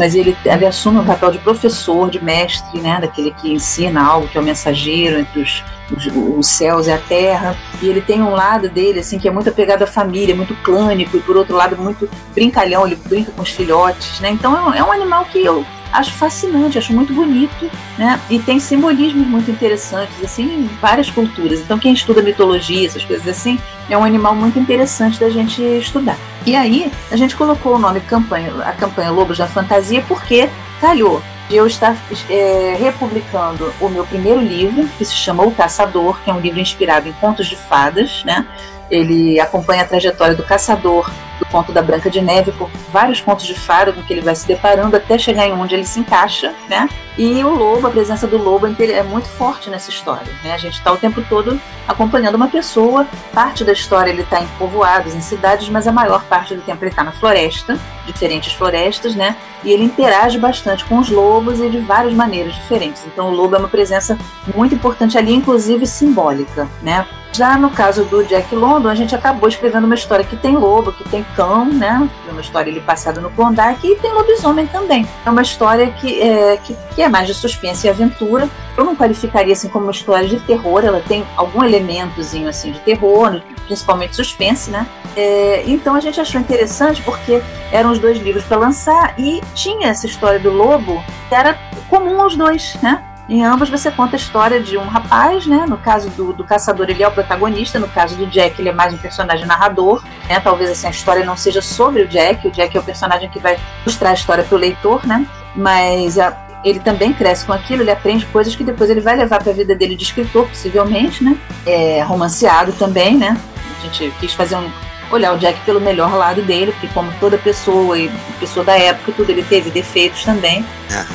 mas ele, ele assume o papel de professor, de mestre, né, daquele que ensina algo, que é o mensageiro entre os, os, os, céus e a terra. E ele tem um lado dele, assim, que é muito apegado à família, muito clânico, e por outro lado, muito brincalhão, ele brinca com os filhotes, né? Então é um, é um animal que eu acho fascinante, acho muito bonito, né? E tem simbolismos muito interessantes, assim, em várias culturas. Então, quem estuda mitologia, essas coisas assim, é um animal muito interessante da gente estudar. E aí, a gente colocou o nome campanha, a campanha Lobos da Fantasia porque calhou eu estar é, republicando o meu primeiro livro, que se chama O Caçador, que é um livro inspirado em contos de fadas, né? Ele acompanha a trajetória do caçador do conto da Branca de Neve por vários contos de fada com que ele vai se deparando até chegar em onde ele se encaixa, né? E o lobo, a presença do lobo é muito forte nessa história, né? A gente está o tempo todo acompanhando uma pessoa, parte da história ele está em povoados, em cidades, mas a maior parte do tempo ele está na floresta, diferentes florestas, né? E ele interage bastante com os lobos e de várias maneiras diferentes. Então o lobo é uma presença muito importante ali, inclusive simbólica, né? Já no caso do Jack London, a gente acabou escrevendo uma história que tem lobo, que tem cão, né? Uma história ali passada no Klondike e tem lobisomem também. É uma história que é, que, que é mais de suspense e aventura. Eu não qualificaria assim como uma história de terror, ela tem algum elementozinho assim de terror, principalmente suspense, né? É, então a gente achou interessante porque eram os dois livros para lançar e tinha essa história do lobo que era comum aos dois, né? Em ambos você conta a história de um rapaz, né? No caso do, do caçador, ele é o protagonista. No caso do Jack, ele é mais um personagem narrador. Né? Talvez assim, a história não seja sobre o Jack. O Jack é o personagem que vai mostrar a história para o leitor, né? Mas a, ele também cresce com aquilo, ele aprende coisas que depois ele vai levar para a vida dele de escritor, possivelmente, né? É romanceado também, né? A gente quis fazer um, olhar o Jack pelo melhor lado dele, porque como toda pessoa e pessoa da época, tudo ele teve defeitos também.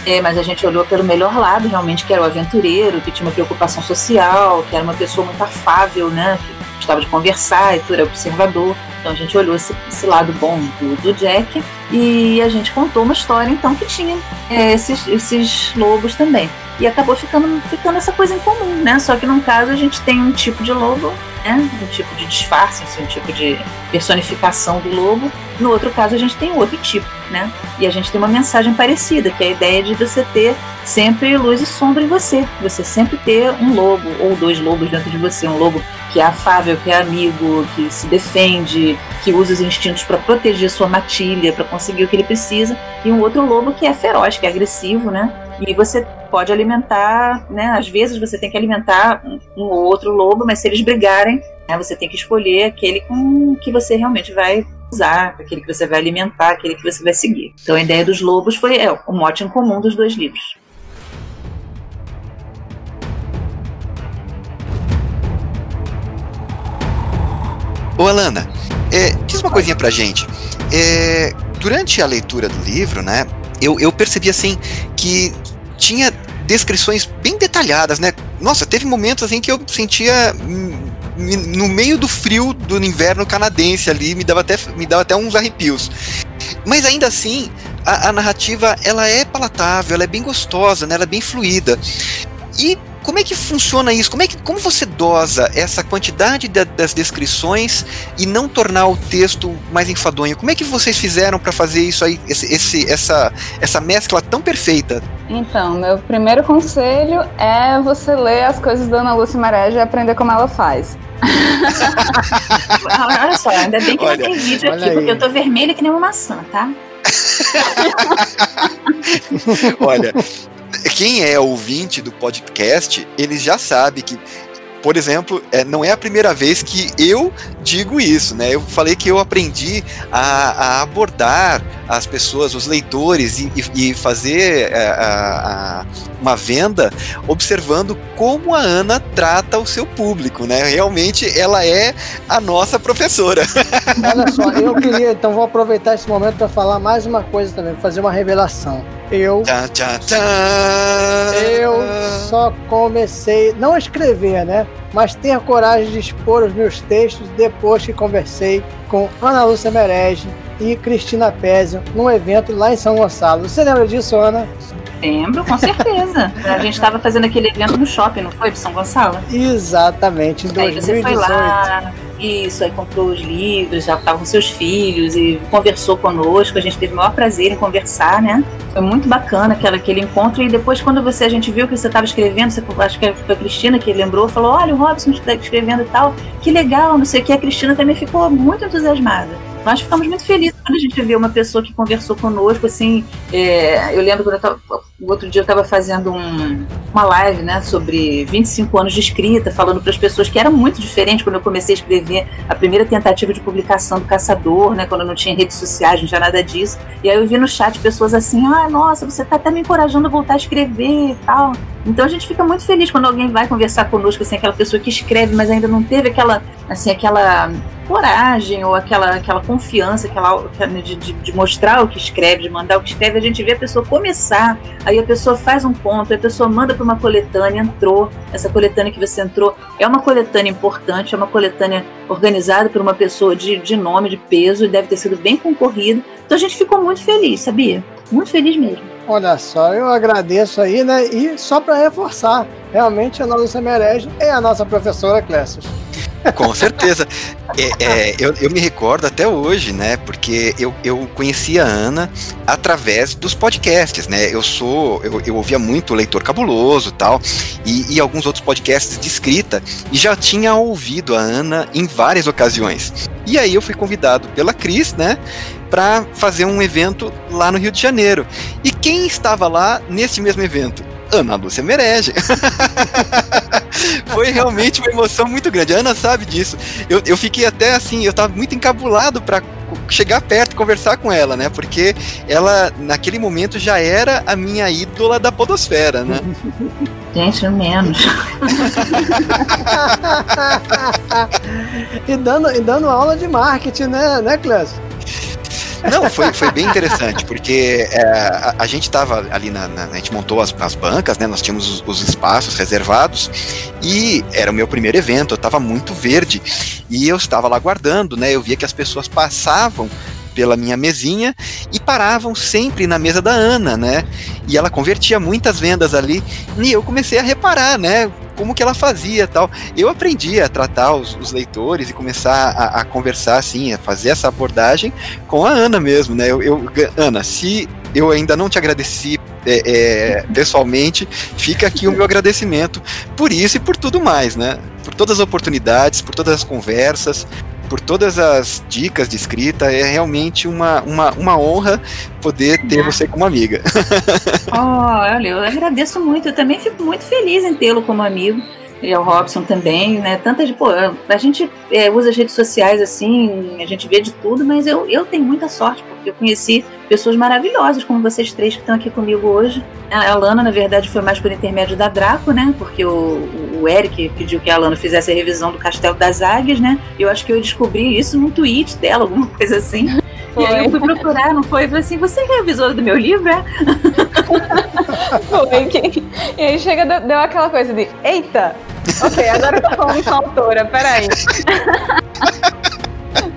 É. É, mas a gente olhou pelo melhor lado, realmente, que era o aventureiro, que tinha uma preocupação social, que era uma pessoa muito afável, né? Que gostava de conversar e tudo, era observador. Então a gente olhou esse, esse lado bom do, do, Jack e a gente contou uma história então que tinha é, esses, esses lobos também. E acabou ficando, ficando essa coisa em comum, né? Só que no caso a gente tem um tipo de lobo né? Um tipo de disfarce, assim, um tipo de personificação do lobo. No outro caso, a gente tem outro tipo, né? E a gente tem uma mensagem parecida, que é a ideia de você ter sempre luz e sombra em você. Você sempre ter um lobo ou dois lobos dentro de você. Um lobo que é afável, que é amigo, que se defende, que usa os instintos para proteger sua matilha, para conseguir o que ele precisa. E um outro lobo que é feroz, que é agressivo, né? E você pode alimentar, né? Às vezes você tem que alimentar um ou outro lobo, mas se eles brigarem, né, você tem que escolher aquele com que você realmente vai usar, aquele que você vai alimentar, aquele que você vai seguir. Então a ideia dos lobos foi é, o mote em comum dos dois livros. Ô Alana, é, diz uma coisinha pra gente. É, durante a leitura do livro, né, eu, eu percebi assim que tinha descrições bem detalhadas, né? Nossa, teve momentos assim que eu sentia no meio do frio do inverno canadense ali, me dava até, me dava até uns arrepios. Mas ainda assim, a, a narrativa ela é palatável, ela é bem gostosa, né? ela é bem fluida. E como é que funciona isso? Como é que como você dosa essa quantidade de, das descrições e não tornar o texto mais enfadonho? Como é que vocês fizeram para fazer isso aí, esse, esse, essa, essa mescla tão perfeita? Então, meu primeiro conselho é você ler as coisas da Ana Lúcia Maré e aprender como ela faz. olha só, ainda bem que olha, não tem vídeo aqui, aí. porque eu tô vermelha que nem uma maçã, tá? olha, quem é ouvinte do podcast, ele já sabe que por exemplo, é, não é a primeira vez que eu digo isso, né? Eu falei que eu aprendi a, a abordar as pessoas, os leitores, e, e fazer é, a, a, uma venda observando como a Ana trata o seu público, né? Realmente ela é a nossa professora. Olha só, eu queria, então vou aproveitar esse momento para falar mais uma coisa também, fazer uma revelação. Eu. Eu só comecei, não a escrever, né? Mas ter coragem de expor os meus textos depois que conversei com Ana Lúcia Merege e Cristina Pézio num evento lá em São Gonçalo. Você lembra disso, Ana? Lembro, com certeza. a gente estava fazendo aquele evento no shopping, não foi? De São Gonçalo? Exatamente, em 2018. Aí você foi lá, isso, aí comprou os livros, já estava com seus filhos e conversou conosco. A gente teve o maior prazer em conversar, né? Foi muito bacana aquela, aquele encontro. E depois, quando você a gente viu que você estava escrevendo, você, acho que foi a Cristina que lembrou, falou: Olha, o Robson está escrevendo e tal, que legal, não sei o que. A Cristina também ficou muito entusiasmada. Nós ficamos muito felizes quando a gente vê uma pessoa que conversou conosco, assim, é, eu lembro quando eu tava, o outro dia eu estava fazendo um, uma live, né, sobre 25 anos de escrita, falando para as pessoas que era muito diferente quando eu comecei a escrever a primeira tentativa de publicação do Caçador, né, quando eu não tinha redes sociais, não tinha nada disso, e aí eu vi no chat pessoas assim, ah, nossa, você está até me encorajando a voltar a escrever e tal, então a gente fica muito feliz quando alguém vai conversar conosco, assim, aquela pessoa que escreve, mas ainda não teve aquela, assim, aquela coragem ou aquela, aquela confiança aquela, de, de, de, mostrar o que escreve, de mandar o que escreve, a gente vê a pessoa começar, aí a pessoa faz um ponto, a pessoa manda para uma coletânea, entrou, essa coletânea que você entrou é uma coletânea importante, é uma coletânea organizada por uma pessoa de, de nome, de peso, e deve ter sido bem concorrida. Então a gente ficou muito feliz, sabia? Muito feliz mesmo. Olha só, eu agradeço aí, né? E só para reforçar, realmente a Lúcia Merege é a nossa professora Clécio. Com certeza. É, é, eu, eu, me recordo até hoje, né? Porque eu, eu conheci a Ana através dos podcasts, né? Eu sou. Eu, eu ouvia muito Leitor Cabuloso tal, e, e alguns outros podcasts de escrita, e já tinha ouvido a Ana em várias ocasiões. E aí eu fui convidado pela Cris, né? Para fazer um evento lá no Rio de Janeiro. E quem estava lá nesse mesmo evento? Ana Lúcia merece. Foi realmente uma emoção muito grande. A Ana sabe disso. Eu, eu fiquei até assim, eu tava muito encabulado para chegar perto e conversar com ela, né? Porque ela, naquele momento, já era a minha ídola da podosfera, né? Gente, menos. e, dando, e dando aula de marketing, né, né, Clécio? Não, foi, foi bem interessante, porque é, a, a, gente estava ali, na, na, a gente montou as, as, bancas, né? Nós tínhamos os, os, espaços reservados e era o meu primeiro evento, eu estava muito verde e eu estava lá guardando, né? Eu via que as pessoas passavam pela minha mesinha e paravam sempre na mesa da Ana, né? E ela convertia muitas vendas ali e eu comecei a reparar, né? Como que ela fazia tal. Eu aprendi a tratar os, os leitores e começar a, a, conversar assim, a fazer essa abordagem com a Ana mesmo, né? Eu, eu Ana, se eu ainda não te agradeci é, é, pessoalmente, fica aqui o meu agradecimento por isso e por tudo mais, né? Por todas as oportunidades, por todas as conversas, por todas as dicas de escrita. É realmente uma, uma, uma honra poder ter ah. você como amiga. oh, olha, eu agradeço muito. Eu também fico muito feliz em tê-lo como amigo e ao Robson também, né? Tantas, pô, a gente é, usa as redes sociais assim, a gente vê de tudo, mas eu, eu tenho muita sorte, porque eu conheci pessoas maravilhosas, como vocês três que estão aqui comigo hoje. A Lana, na verdade, foi mais por intermédio da Draco, né? Porque o, o Eric pediu que a Lana fizesse a revisão do Castelo das Águias, né? Eu acho que eu descobri isso num tweet dela, alguma coisa assim. Foi. E aí eu fui procurar, não foi? Eu falei assim, você é revisora do meu livro, é? foi. E aí chega, deu aquela coisa de, eita, ok, agora eu tô falando com a autora, peraí.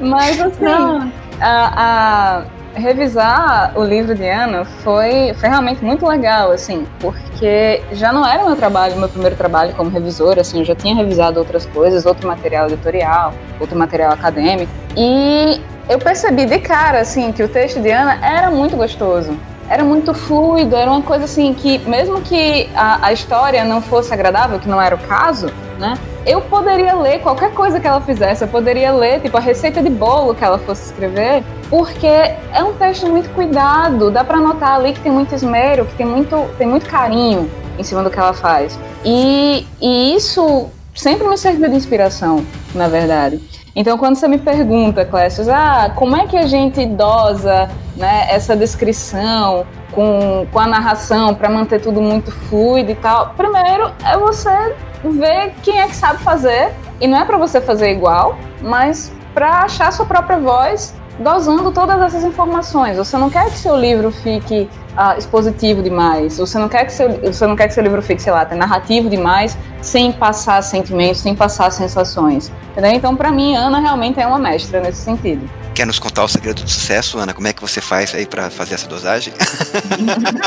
Mas assim, a, a, revisar o livro de Ana foi, foi realmente muito legal, assim, porque já não era meu trabalho, meu primeiro trabalho como revisora, assim, eu já tinha revisado outras coisas, outro material editorial, outro material acadêmico, e eu percebi de cara, assim, que o texto de Ana era muito gostoso. Era muito fluido, era uma coisa assim que, mesmo que a, a história não fosse agradável, que não era o caso, né? Eu poderia ler qualquer coisa que ela fizesse, eu poderia ler, tipo, a receita de bolo que ela fosse escrever, porque é um texto muito cuidado, dá para notar ali que tem muito esmero, que tem muito, tem muito carinho em cima do que ela faz. E, e isso sempre me serviu de inspiração, na verdade. Então, quando você me pergunta, Clécio, ah, como é que a gente dosa né, essa descrição com, com a narração para manter tudo muito fluido e tal? Primeiro é você ver quem é que sabe fazer, e não é para você fazer igual, mas para achar sua própria voz dosando todas essas informações. Você não quer que seu livro fique uh, expositivo demais. Você não quer que seu, você não quer que seu livro fique, sei lá, narrativo demais, sem passar sentimentos, sem passar sensações. Entendeu? Então, para mim, Ana realmente é uma mestra nesse sentido. Quer nos contar o segredo do sucesso, Ana? Como é que você faz aí para fazer essa dosagem?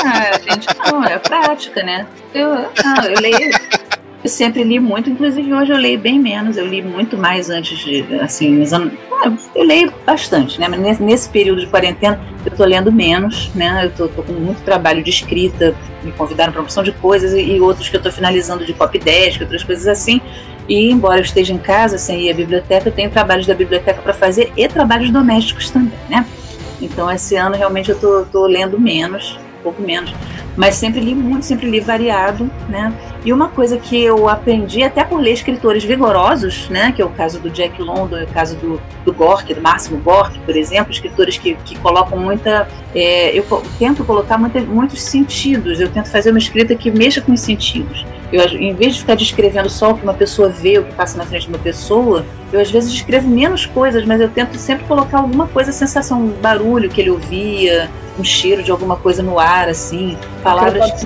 ah, gente, não, é prática, né? Eu, não, eu leio eu sempre li muito, inclusive hoje eu leio bem menos, eu li muito mais antes de, assim, nos anos, ah, eu leio bastante, né, mas nesse, período de quarentena eu tô lendo menos, né, eu tô, tô com muito trabalho de escrita, me convidaram para uma opção de coisas e, e, outros que eu tô finalizando de copy desk, outras coisas assim, e embora eu esteja em casa sem ir à biblioteca, eu tenho trabalhos da biblioteca para fazer e trabalhos domésticos também, né, então esse ano realmente eu tô, tô lendo menos, um pouco menos, mas sempre li muito, sempre li variado, né? E uma coisa que eu aprendi até por ler escritores vigorosos, né? Que é o caso do Jack London, é o caso do, do Gork, do Máximo Gork, por exemplo, escritores que, que colocam muita. É, eu tento colocar muita, muitos sentidos, eu tento fazer uma escrita que mexa com os sentidos. Eu, em vez de ficar descrevendo só o que uma pessoa vê, o que passa na frente de uma pessoa, eu às vezes escrevo menos coisas, mas eu tento sempre colocar alguma coisa, sensação, um barulho que ele ouvia, um cheiro de alguma coisa no ar, assim. Palavras que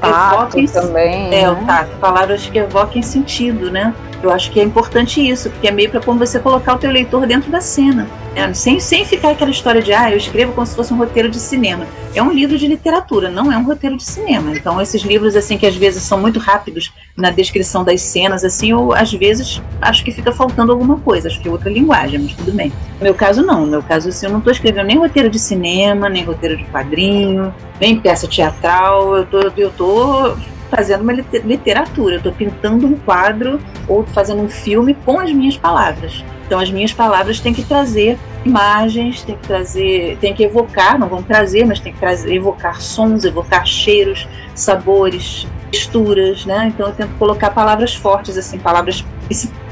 tato evoquem, também. É, né? o tato. Palavras que evoquem sentido, né? Eu acho que é importante isso, porque é meio para como você colocar o teu leitor dentro da cena. Né? Sem, sem ficar aquela história de, ah, eu escrevo como se fosse um roteiro de cinema. É um livro de literatura, não é um roteiro de cinema. Então, esses livros, assim, que às vezes são muito rápidos na descrição das cenas, assim, eu, às vezes, acho que fica faltando alguma coisa, acho que é outra linguagem, mas tudo bem. No meu caso, não. No meu caso, assim, eu não estou escrevendo nem roteiro de cinema, nem roteiro de quadrinho, nem peça teatral. Eu tô, eu tô fazendo uma literatura, eu estou pintando um quadro ou fazendo um filme com as minhas palavras. Então as minhas palavras têm que trazer imagens, tem que trazer, tem que evocar, não vão trazer, mas tem que trazer, evocar sons, evocar cheiros, sabores, texturas, né? Então eu tento colocar palavras fortes, assim, palavras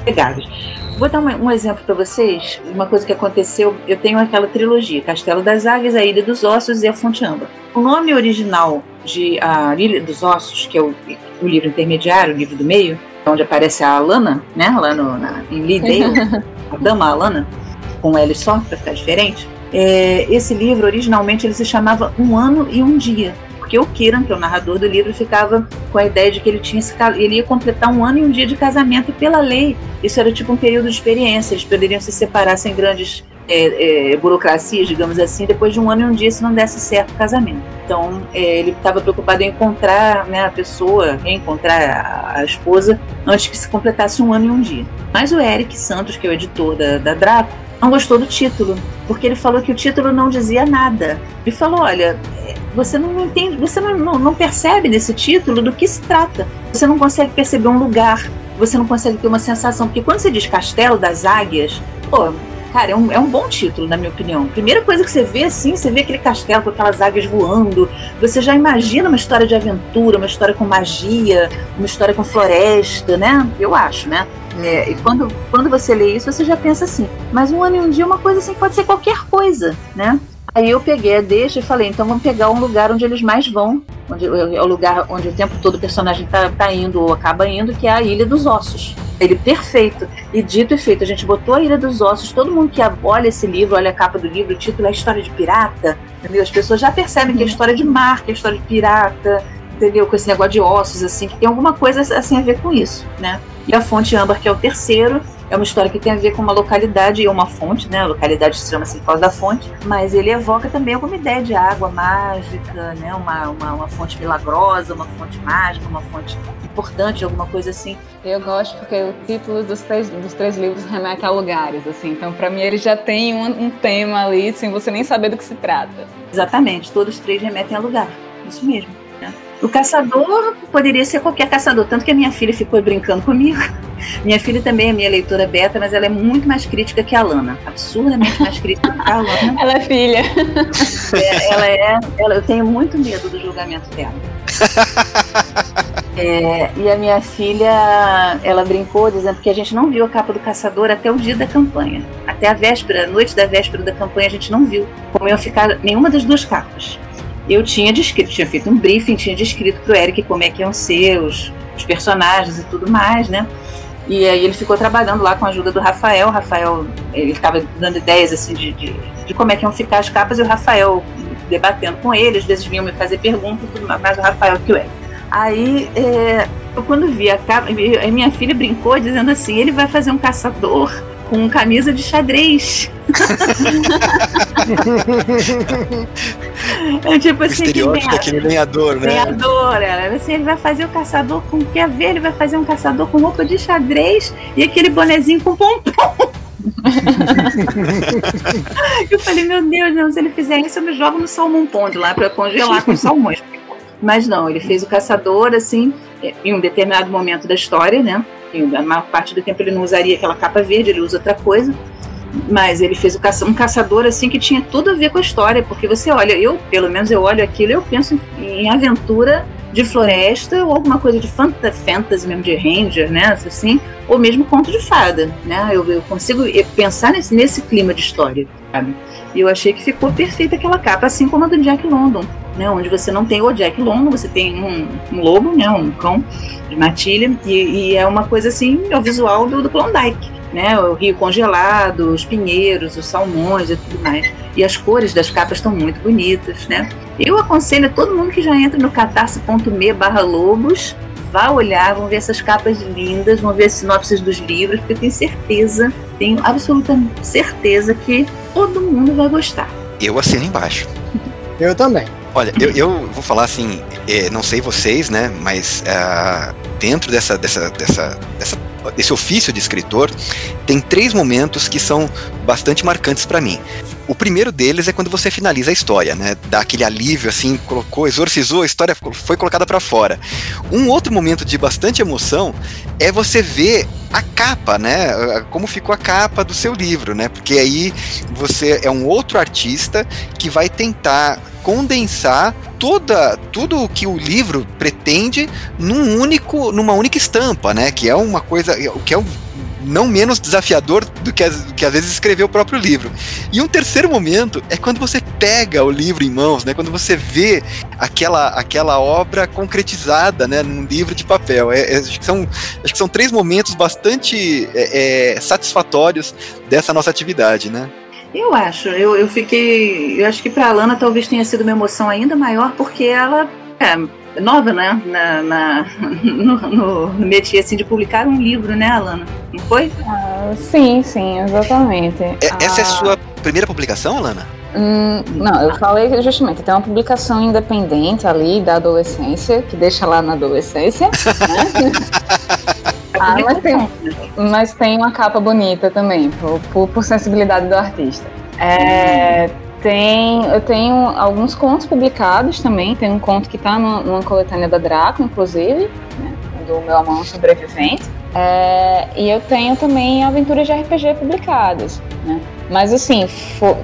pegadas. Vou dar um, um exemplo para vocês, uma coisa que aconteceu, eu tenho aquela trilogia, Castelo das Águias, A Ilha dos Ossos e A Fonte Amba. O nome original de A Ilha dos Ossos, que é o, o livro intermediário, o livro do meio, onde aparece a Alana, né, lá no, na, em a dama Alana, com L só, para ficar diferente. É, esse livro, originalmente, ele se chamava Um Ano e Um Dia, porque o Kiran, que é o narrador do livro, ficava com a ideia de que ele, tinha ele ia completar um ano e um dia de casamento, pela lei, isso era tipo um período de experiência, eles poderiam se separar sem grandes é, é, burocracias, digamos assim, depois de um ano e um dia se não desse certo o casamento. Então é, ele estava preocupado em encontrar né, a pessoa, em encontrar a, a, esposa antes que se completasse um ano e um dia. Mas o Eric Santos, que é o editor da, da Draco, não gostou do título, porque ele falou que o título não dizia nada. Ele falou: olha, você não entende, você não, não, não percebe nesse título do que se trata. Você não consegue perceber um lugar, você não consegue ter uma sensação. Porque quando você diz Castelo das Águias, pô, Cara, é um, é um bom título, na minha opinião. Primeira coisa que você vê, assim, você vê aquele castelo com aquelas águias voando. Você já imagina uma história de aventura, uma história com magia, uma história com floresta, né? Eu acho, né? É, e quando, quando você lê isso, você já pensa assim, mas um ano e um dia uma coisa assim pode ser qualquer coisa, né? Aí eu peguei a deixa e falei, então vamos pegar um lugar onde eles mais vão, onde é o lugar onde o tempo todo o personagem tá, tá indo ou acaba indo, que é a Ilha dos Ossos. Ele perfeito. E dito e feito, a gente botou a Ilha dos Ossos, todo mundo que olha esse livro, olha a capa do livro, o título é História de Pirata, entendeu? As pessoas já percebem que é história de mar, que é história de pirata, entendeu? Com esse negócio de ossos, assim, que tem alguma coisa assim a ver com isso, né? E a fonte âmbar, que é o terceiro, é uma história que tem a ver com uma localidade e uma fonte, né? A localidade se chama assim por causa da fonte, mas ele evoca também alguma ideia de água mágica, né? Uma, uma, uma fonte milagrosa, uma fonte mágica, uma fonte importante, alguma coisa assim. Eu gosto porque o título dos três, dos três livros remete a lugares, assim. Então, para mim, ele já tem um, um tema ali, sem você nem saber do que se trata. Exatamente, todos os três remetem a lugar. Isso mesmo. O caçador poderia ser qualquer caçador, tanto que a minha filha ficou brincando comigo. Minha filha também é minha leitora beta, mas ela é muito mais crítica que a Lana. Absurdamente mais crítica que a Lana. Ela é filha. É, ela é. Ela, eu tenho muito medo do julgamento dela. É, e a minha filha, ela brincou dizendo que a gente não viu a capa do caçador até o dia da campanha. Até a véspera, a noite da véspera da campanha, a gente não viu como ia ficar nenhuma das duas capas eu tinha descrito, tinha feito um briefing, tinha descrito pro Eric como é que iam ser os, os personagens e tudo mais, né? E aí ele ficou trabalhando lá com a ajuda do Rafael. O Rafael, ele ficava dando ideias assim de, de, de, como é que iam ficar as capas e o Rafael debatendo com ele, às vezes vinham me fazer perguntas, tudo mais, o Rafael que o Eric. Aí, é, eu quando vi a capa, minha filha brincou dizendo assim, ele vai fazer um caçador com camisa de xadrez. é tipo assim, estereótipo que aquele lenhador, né? Lenhador, ela. Assim, ele vai fazer o caçador com quer ver, ele vai fazer um caçador com roupa de xadrez e aquele bonezinho com pompom. eu falei, meu Deus, não, se ele fizer isso, eu me jogo no salmão pond lá para congelar com salmões. Mas não, ele fez o caçador assim, em um determinado momento da história, né? a maior parte do tempo ele não usaria aquela capa verde, ele usa outra coisa. Mas ele fez um caçador assim que tinha tudo a ver com a história, porque você olha, eu, pelo menos eu olho aquilo, eu penso em, aventura de floresta ou alguma coisa de fantasy mesmo de ranger, né, assim, ou mesmo conto de fada, né? Eu, eu consigo pensar nesse, nesse clima de história, sabe? E eu achei que ficou perfeita aquela capa, assim como a do Jack London, né? Onde você não tem o Jack London, você tem um, um lobo, né? Um cão de matilha, e, e, é uma coisa assim, é o visual do, do Klondike, né? O rio congelado, os pinheiros, os salmões e tudo mais. E as cores das capas estão muito bonitas, né? Eu aconselho a todo mundo que já entra no catarse.me barra lobos vá olhar, vão ver essas capas lindas, vão ver as sinopses dos livros, porque eu tenho certeza, tenho absoluta certeza que todo mundo vai gostar. Eu assino embaixo. Eu também. Olha, eu, eu vou falar assim, é, não sei vocês, né, mas uh, dentro dessa, dessa, dessa, dessa, desse ofício de escritor, tem três momentos que são bastante marcantes para mim. O primeiro deles é quando você finaliza a história, né? Dá aquele alívio, assim, colocou, exorcizou, a história foi colocada para fora. Um outro momento de bastante emoção é você ver a capa, né? Como ficou a capa do seu livro, né? Porque aí você é um outro artista que vai tentar condensar toda tudo o que o livro pretende num único numa única estampa, né? Que é uma coisa que é um não menos desafiador do que, do que às vezes escrever o próprio livro. E um terceiro momento é quando você pega o livro em mãos, né? Quando você vê aquela, aquela obra concretizada, né? Num livro de papel. É, é, acho, que são, acho que são três momentos bastante é, é satisfatórios dessa nossa atividade, né? Eu acho, eu, eu fiquei. Eu acho que para a Lana talvez tenha sido uma emoção ainda maior, porque ela. É, nova, né? Na, na no, no, no métier, assim, de publicar um livro, né, Alana? Não foi? Ah, sim, sim, exatamente. É, essa é a Ah, sua primeira publicação, Alana? Hum, não, eu falei justamente, tem uma publicação independente ali da adolescência, que deixa lá na adolescência, né? Ah, mas tem, mas tem uma capa bonita também, por, por- por sensibilidade do artista. É, tem, eu tenho alguns contos publicados também, tem um conto que está numa coletânea da Draco, inclusive, né, do Meu Amor Sobrevivente. É, e eu tenho também aventuras de RPG publicadas, né? Mas assim, fo-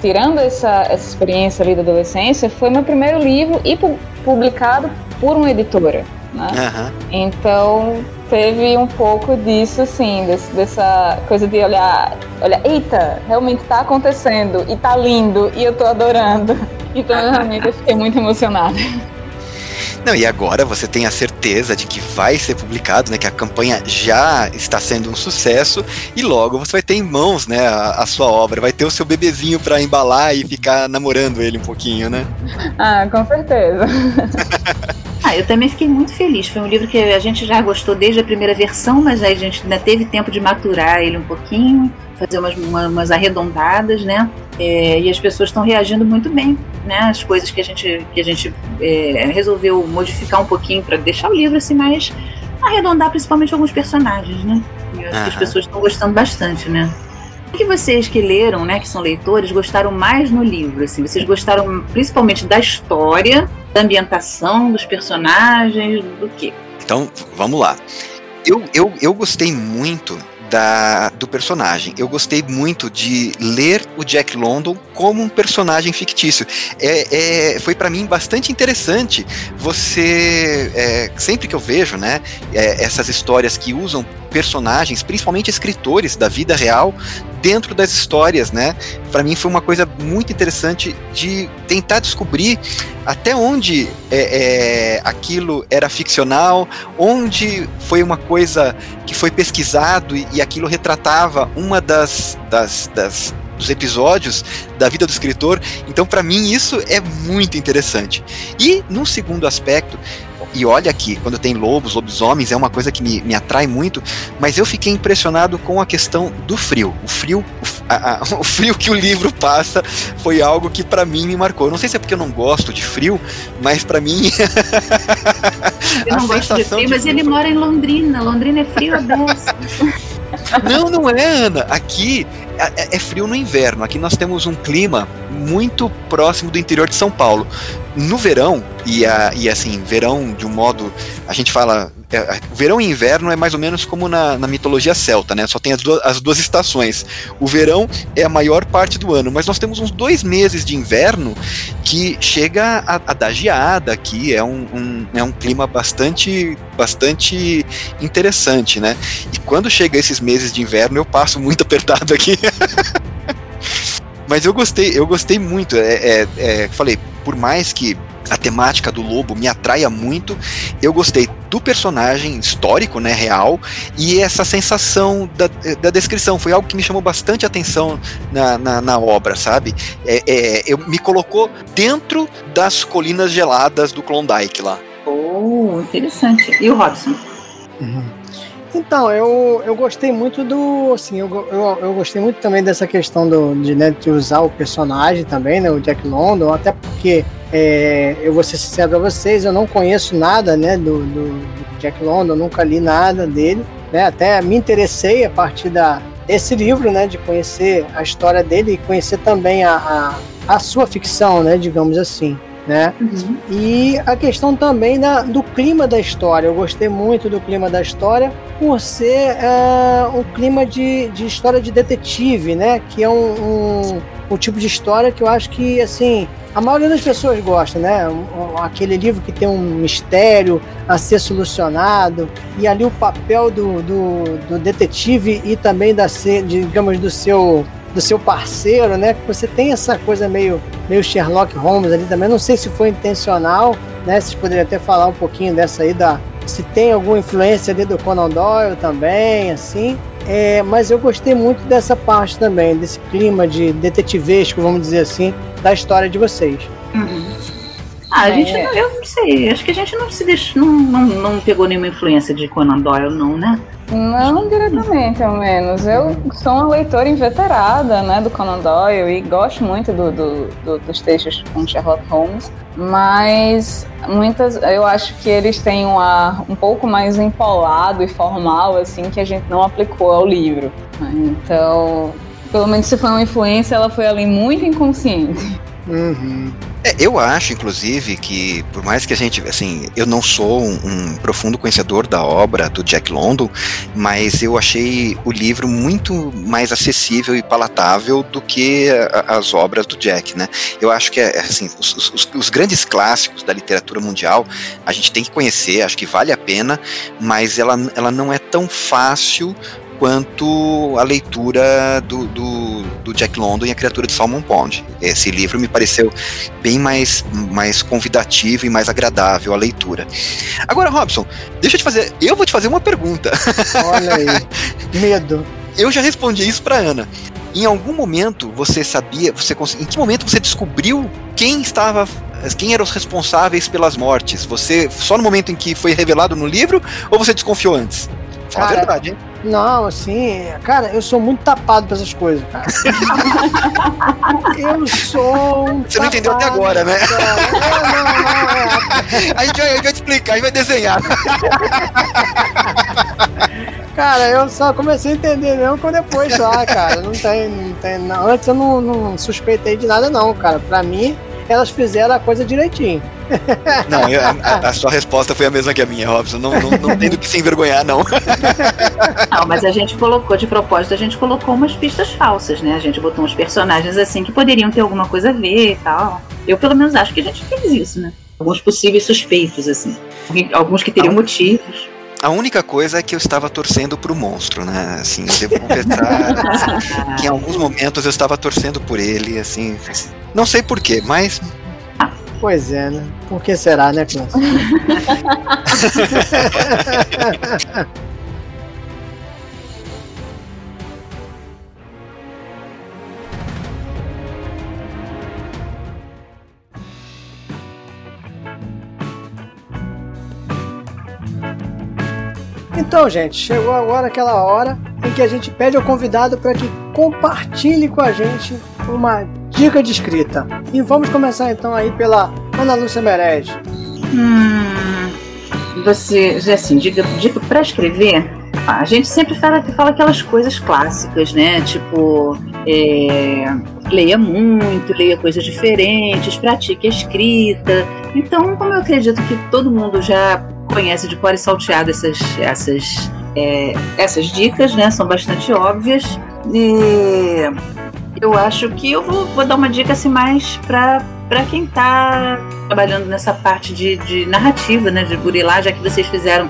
tirando essa, essa experiência ali da adolescência, foi meu primeiro livro e pu- publicado por uma editora, né? Aham. Então teve um pouco disso, assim, desse- dessa coisa de olhar, olha, eita, realmente tá acontecendo e tá lindo e eu tô adorando. Então realmente eu fiquei muito emocionada. Não, e agora você tem a certeza de que vai ser publicado, né? Que a campanha já está sendo um sucesso e logo você vai ter em mãos, né? A, a sua obra, vai ter o seu bebezinho para embalar e ficar namorando ele um pouquinho, né? Ah, com certeza. Ah, eu também fiquei muito feliz. Foi um livro que a gente já gostou desde a primeira versão, mas aí a gente ainda teve tempo de maturar ele um pouquinho, fazer umas, uma- umas arredondadas, né? É, e as pessoas estão reagindo muito bem, né? As coisas que a gente, que a gente é, resolveu modificar um pouquinho para deixar o livro assim mais arredondar, principalmente alguns personagens, né? E eu acho que as pessoas estão gostando bastante, né? Que vocês que leram, né, que são leitores, gostaram mais no livro? Assim, vocês gostaram principalmente da história, da ambientação, dos personagens, do quê? Então, vamos lá. Eu, eu, eu gostei muito da, do personagem. Eu gostei muito de ler o Jack London como um personagem fictício. É, é, foi para mim bastante interessante você. é, sempre que eu vejo né, é, essas histórias que usam personagens, principalmente escritores da vida real, dentro das histórias, né? Para mim foi uma coisa muito interessante de tentar descobrir até onde é, é, aquilo era ficcional, onde foi uma coisa que foi pesquisado e, e aquilo retratava uma das, das, das dos episódios da vida do escritor. Então, para mim, isso é muito interessante. E, num segundo aspecto, e olha aqui, quando tem lobos, lobisomens, é uma coisa que me, me atrai muito, mas eu fiquei impressionado com a questão do frio. O frio, o, a- a- o frio que o livro passa foi algo que para mim me marcou. Não sei se é porque eu não gosto de frio, mas para mim Eu A não gosto de frio, de mas frio ele foi- mora em Londrina. Londrina é frio a. Não, não é, Ana. Aqui é, é frio no inverno. Aqui nós temos um clima muito próximo do interior de São Paulo. No verão, e, a- e assim, verão de um modo. A gente fala. é, é, verão e inverno é mais ou menos como na, na mitologia celta, né? Só tem as duas, as duas estações. O verão é a maior parte do ano, mas nós temos uns dois meses de inverno que chega a, a dar geada aqui. É um, um- é um clima bastante, bastante interessante, né? E quando chega esses meses de inverno, eu passo muito apertado aqui. Mas eu gostei, eu gostei muito. É, é, é, falei, por mais que a temática do lobo me atraia muito, eu gostei do personagem histórico, né, real, e essa sensação da, da descrição. Foi algo que me chamou bastante atenção na, na, na obra, sabe? É, é, eu, me colocou dentro das colinas geladas do Klondike lá. Oh, interessante. E o Robson? Então, eu, eu gostei muito do. Assim, eu, eu, eu gostei muito também dessa questão do, de, né, de usar o personagem também, né? O Jack London, até porque é, eu vou ser sincero pra vocês, eu não conheço nada né, do, do, do Jack London, nunca li nada dele. Né, até me interessei a partir da, desse livro, né? De conhecer a história dele e conhecer também a, a, a sua ficção, né? Digamos assim. Né? E a questão também da, do clima da história. Eu gostei muito do clima da história por ser é, um clima de, de história de detetive, né? Que é um, um, um tipo de história que eu acho que, assim, a maioria das pessoas gosta, né? Aquele livro que tem um mistério a ser solucionado e ali o papel do, do, do detetive e também da, digamos, do seu do seu parceiro, né? Que você tem essa coisa meio, meio Sherlock Holmes ali também. Não sei se foi intencional, né? Vocês poderiam até falar um pouquinho dessa aí da se tem alguma influência ali do Conan Doyle também, assim. É, mas eu gostei muito dessa parte também, desse clima de detetivesco, vamos dizer assim, da história de vocês. Ah, a gente, não, eu não sei, acho que a gente não se deixou, não, não, não pegou nenhuma influência de Conan Doyle, não, né? Não diretamente, ao menos. Eu sou uma leitora inveterada né, do Conan Doyle e gosto muito do, do, do, dos textos com Sherlock Holmes, mas muitas, eu acho que eles têm um ar um pouco mais empolado e formal, assim, que a gente não aplicou ao livro. Então, pelo menos se foi uma influência, ela foi ali muito inconsciente. Uhum. É, eu acho, inclusive, que por mais que a gente, assim, eu não sou um, um, profundo conhecedor da obra do Jack London, mas eu achei o livro muito mais acessível e palatável do que a, as obras do Jack, né? Eu acho que, é, assim, os, os, os, grandes clássicos da literatura mundial a gente tem que conhecer, acho que vale a pena, mas ela, ela não é tão fácil quanto a leitura do, do, do, Jack London e a criatura de Salmon Pond. Esse livro me pareceu bem mais, mais convidativo e mais agradável a leitura. Agora, Robson, deixa eu te fazer. Eu vou te fazer uma pergunta. Olha aí, medo. Eu já respondi isso para Ana. Em algum momento você sabia, você em que momento você descobriu quem estava quem eram os responsáveis pelas mortes? Você só no momento em que foi revelado no livro ou você desconfiou antes? Fala Cara, a verdade, hein? Não, assim, cara, eu sou muito tapado pra essas coisas, cara. eu sou um Você não entendeu até agora, né? Não, não, não, é. a, gente vai, a gente vai te explicar, a gente vai desenhar. Cara, eu só comecei a entender mesmo quando depois lá, cara. Não tem, não tem. Não. Antes eu não, não suspeitei de nada, não, cara. Pra mim, elas fizeram a coisa direitinho. Não, eu, a, a, sua resposta foi a mesma que a minha, Robson. Não, não, não tem do que se envergonhar, não. Não, mas a gente colocou, de propósito, a gente colocou umas pistas falsas, né? A gente botou uns personagens assim que poderiam ter alguma coisa a ver e tal. Eu, pelo menos, acho que a gente fez isso, né? Alguns possíveis suspeitos, assim. Alguns que teriam motivos. A única coisa é que eu estava torcendo pro monstro, né? Assim, devo confessar que em alguns momentos eu estava torcendo por ele, assim. Não sei porquê, mas Pois é, né? Por que será, né, Cláudio? Então, gente, chegou agora aquela hora em que a gente pede ao convidado para que compartilhe com a gente uma dica de escrita. E vamos começar então aí pela Ana Lúcia Merege. Hum, você, assim, dica, dica para escrever, a gente sempre fala, fala aquelas coisas clássicas, né? Tipo, é, leia muito, leia coisas diferentes, pratique a escrita. Então, como eu acredito que todo mundo já conhece de cor e salteado essas, essas, é, essas dicas, né? São bastante óbvias. E eu acho que eu vou, vou dar uma dica assim mais para para quem está trabalhando nessa parte de, de, narrativa, né, de burilar, já que vocês fizeram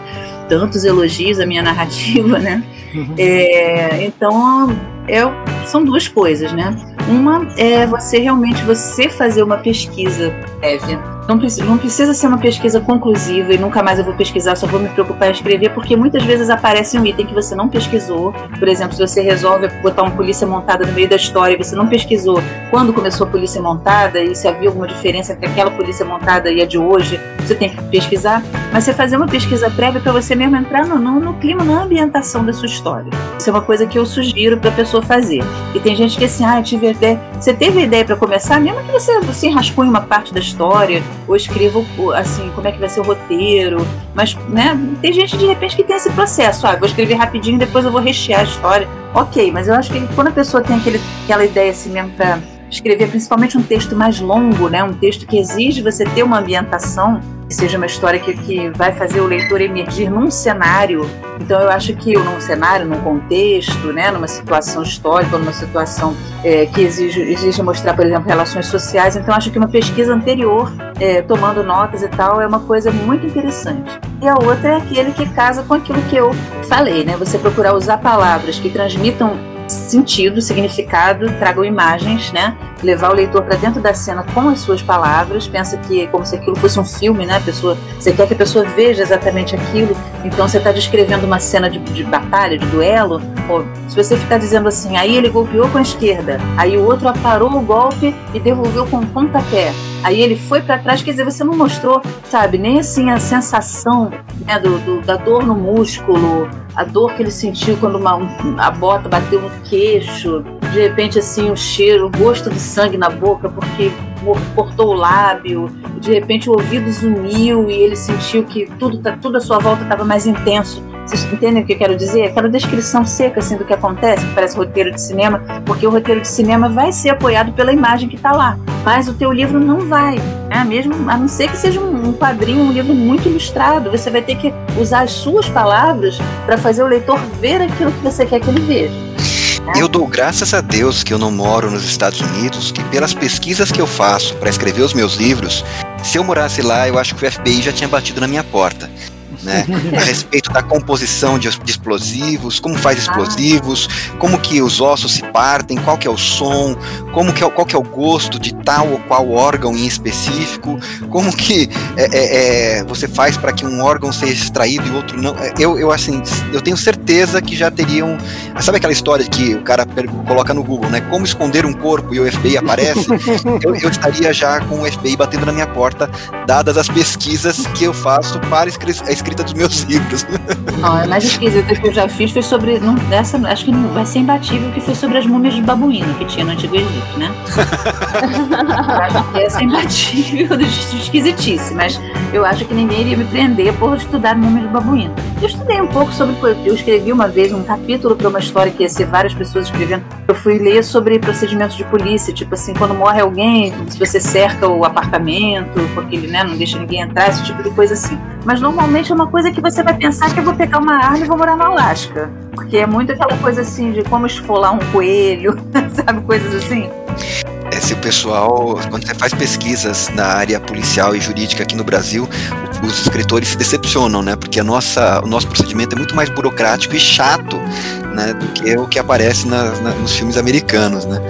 tantos elogios à minha narrativa, né? Uhum. É, então, é, são duas coisas, né? Uma é você realmente você fazer uma pesquisa prévia não não precisa ser uma pesquisa conclusiva e nunca mais eu vou pesquisar, só vou me preocupar em escrever, porque muitas vezes aparece um item que você não pesquisou. Por exemplo, se você resolve botar uma polícia montada no meio da história e você não pesquisou quando começou a polícia montada e se havia alguma diferença entre aquela polícia montada e a de hoje, você tem que pesquisar. Mas você fazer uma pesquisa prévia para você mesmo entrar no, no, no, clima, na ambientação da sua história. Isso é uma coisa que eu sugiro para a pessoa fazer. E tem gente que assim, ah, eu tive ideia. Você teve ideia para começar, mesmo que você, você rascunhe uma parte da história ou escreva assim, como é que vai ser o roteiro. Mas, né, tem gente de repente que tem esse processo. Ah, vou escrever rapidinho, depois eu vou rechear a história. Ok, mas eu acho que quando a pessoa tem aquele, aquela ideia assim mesmo pra escrever principalmente um texto mais longo, né, um texto que exige você ter uma ambientação, que seja uma história que, que vai fazer o leitor emergir num cenário. Então eu acho que num cenário, num contexto, né, numa situação histórica, numa situação é, que exige, exige mostrar, por exemplo, relações sociais. Então acho que uma pesquisa anterior, é, tomando notas e tal, é uma coisa muito interessante. E a outra é aquele que casa com aquilo que eu falei, né? Você procurar usar palavras que transmitam sentido, significado, tragam imagens, né? Levar o leitor para dentro da cena com as suas palavras, pensa que como se aquilo fosse um filme, né? A pessoa, você quer que a pessoa veja exatamente aquilo, então você está descrevendo uma cena de, de batalha, de duelo. Pô, se você ficar dizendo assim, aí ele golpeou com a esquerda, aí o outro aparou o golpe e devolveu com o pontapé. Aí ele foi para trás, quer dizer, você não mostrou, sabe, nem assim a sensação né, do, do, da dor no músculo, a dor que ele sentiu quando uma, a bota bateu no queixo, de repente assim o cheiro, o gosto de sangue na boca porque cortou o lábio, de repente o ouvido zuniu e ele sentiu que tudo, tá, tudo à sua volta estava mais intenso. Vocês entendem o que eu quero dizer? Aquela descrição seca assim, do que acontece, que parece roteiro de cinema, porque o roteiro de cinema vai ser apoiado pela imagem que está lá. Mas o teu livro não vai. Né? Mesmo, a não ser que seja um quadrinho, um livro muito ilustrado. Você vai ter que usar as suas palavras para fazer o leitor ver aquilo que você quer que ele veja. Eu dou graças a Deus que eu não moro nos Estados Unidos, que pelas pesquisas que eu faço para escrever os meus livros, se eu morasse lá, eu acho que o FBI já tinha batido na minha porta né? a respeito da composição de, de, explosivos, como faz explosivos, como que os ossos se partem, qual que é o som, como que é, qual que é o gosto de tal ou qual órgão em específico, como que é, é, é você faz para que um órgão seja extraído e outro não. É, eu, eu assim, eu tenho certeza que já teriam. Sabe aquela história que o cara coloca no Google, né? Como esconder um corpo e o FBI aparece? eu, eu estaria já com o FBI batendo na minha porta, dadas as pesquisas que eu faço para a escrita escrita dos meus livros. Não, a mais esquisita que eu já fiz foi sobre. Não, dessa, acho que não vai ser imbatível, que foi sobre as múmias de babuíno que tinha no Antigo Egito, né? acho que essa é imbatível, esquisitice, mas eu acho que ninguém iria me prender por estudar múmias de babuíno. Eu estudei um pouco sobre. Eu escrevi uma vez um capítulo para uma história que ia ser várias pessoas escrevendo. Eu fui ler sobre procedimentos de polícia, tipo assim, quando morre alguém, se você cerca o apartamento, porque ele né, não deixa ninguém entrar, esse tipo de coisa assim. Mas normalmente é uma coisa que você vai pensar que eu vou pegar uma arma e vou morar no Alasca. Porque é muito aquela coisa assim de como esfolar um coelho, sabe? Coisas assim. É, se o pessoal, quando você faz pesquisas na área policial e jurídica aqui no Brasil, os escritores se decepcionam, né? Porque a nossa, o nosso procedimento é muito mais burocrático e chato né, do que o que aparece na, na, nos filmes americanos, né?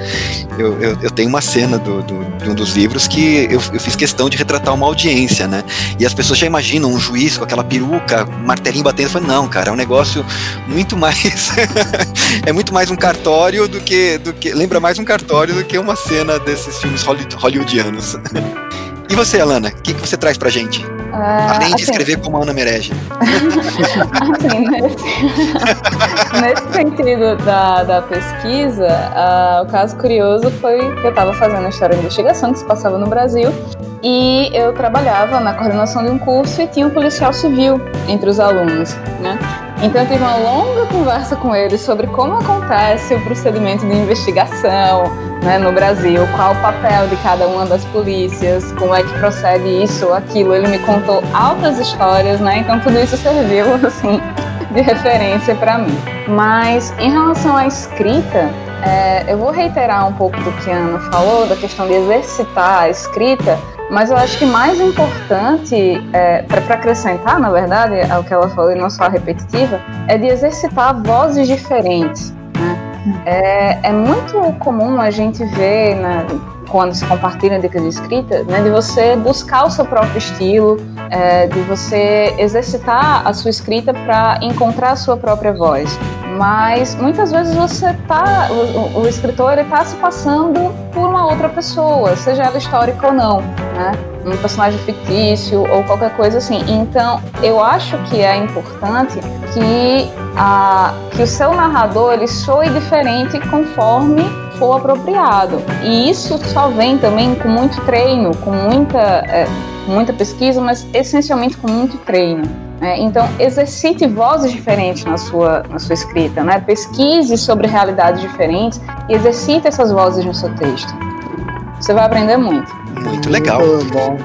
Eu, eu, eu tenho uma cena do, do, de um dos livros que eu, eu, fiz questão de retratar uma audiência, né? E as pessoas já imaginam um juiz com aquela peruca, martelinho batendo. Eu falei, não, cara, é um negócio muito mais. é muito mais um cartório do que, do que. Lembra mais um cartório do que uma cena desses filmes hollywoodianos. E você, Alana, o que, que você traz pra gente? Uh, Além de assim, escrever como Ana merege. assim, nesse, nesse, sentido da, da pesquisa, uh, o caso curioso foi que eu estava fazendo a história de investigação que se passava no Brasil e eu trabalhava na coordenação de um curso e tinha um policial civil entre os alunos, né? Então eu tive uma longa conversa com ele sobre como acontece o procedimento de investigação né, no Brasil, qual o papel de cada uma das polícias, como é que procede isso aquilo. Ele me contou altas histórias, né? Então tudo isso serviu assim de referência para mim. Mas em relação à escrita, é, eu vou reiterar um pouco do que a Ana falou, da questão de exercitar a escrita, mas eu acho que mais importante, é, para acrescentar, na verdade, ao que ela falou e não só repetitiva, é de exercitar vozes diferentes. É, é muito comum a gente ver, né, quando se compartilham dicas de escrita, né, de você buscar o seu próprio estilo, é, de você exercitar a sua escrita para encontrar a sua própria voz mas muitas vezes você tá, o, o escritor ele tá se passando por uma outra pessoa, seja ela histórica ou não, né? Um personagem fictício ou qualquer coisa assim. Então, eu acho que é importante que, a, que o seu narrador ele soe diferente conforme for apropriado. E isso só vem também com muito treino, com muita, é, muita pesquisa, mas essencialmente com muito treino. É, então, exercite vozes diferentes na sua, na sua escrita, né? pesquise sobre realidades diferentes e exercite essas vozes no seu texto. Você vai aprender muito. Muito legal. Muito bom.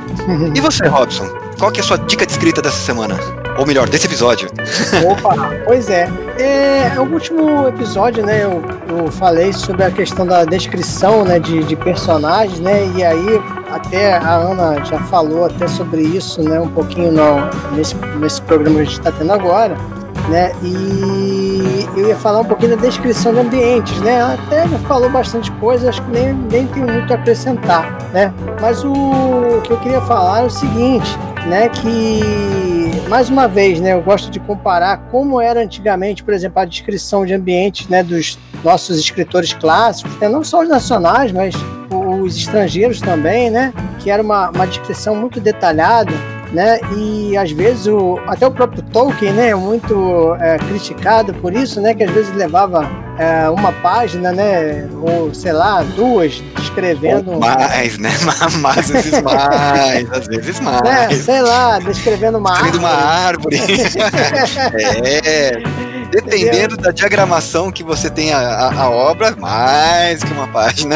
e você, Robson? Qual que é a sua dica de escrita dessa semana? Ou melhor, desse episódio. Opa, pois é. é. O último episódio, né, eu, eu falei sobre a questão da descrição né, de, de personagens, né? E aí até a Ana já falou até sobre isso, né, um pouquinho no, nesse, nesse programa que a gente está tendo agora, né? E eu ia falar um pouquinho da descrição de ambientes, né? Até já falou bastante coisa, acho que nem, nem tem muito a acrescentar, né? Mas o que eu queria falar é o seguinte, né? Que mais uma vez, né? Eu gosto de comparar como era antigamente, por exemplo, a descrição de ambientes, né? Dos nossos escritores clássicos, né? não só os nacionais, mas os estrangeiros também, né? Que era uma, uma descrição muito detalhada né? E às vezes o, até o próprio Tolkien, né, é muito é, criticado por isso, né? Que às vezes levava é, uma página, né? Ou sei lá, duas, descrevendo. Ou mais, né? Mas às vezes mais, às vezes mais. É, sei lá, descrevendo uma descrevendo árvore. uma árvore. é. Dependendo da diagramação que você tem a, a, a, obra, mais que uma página.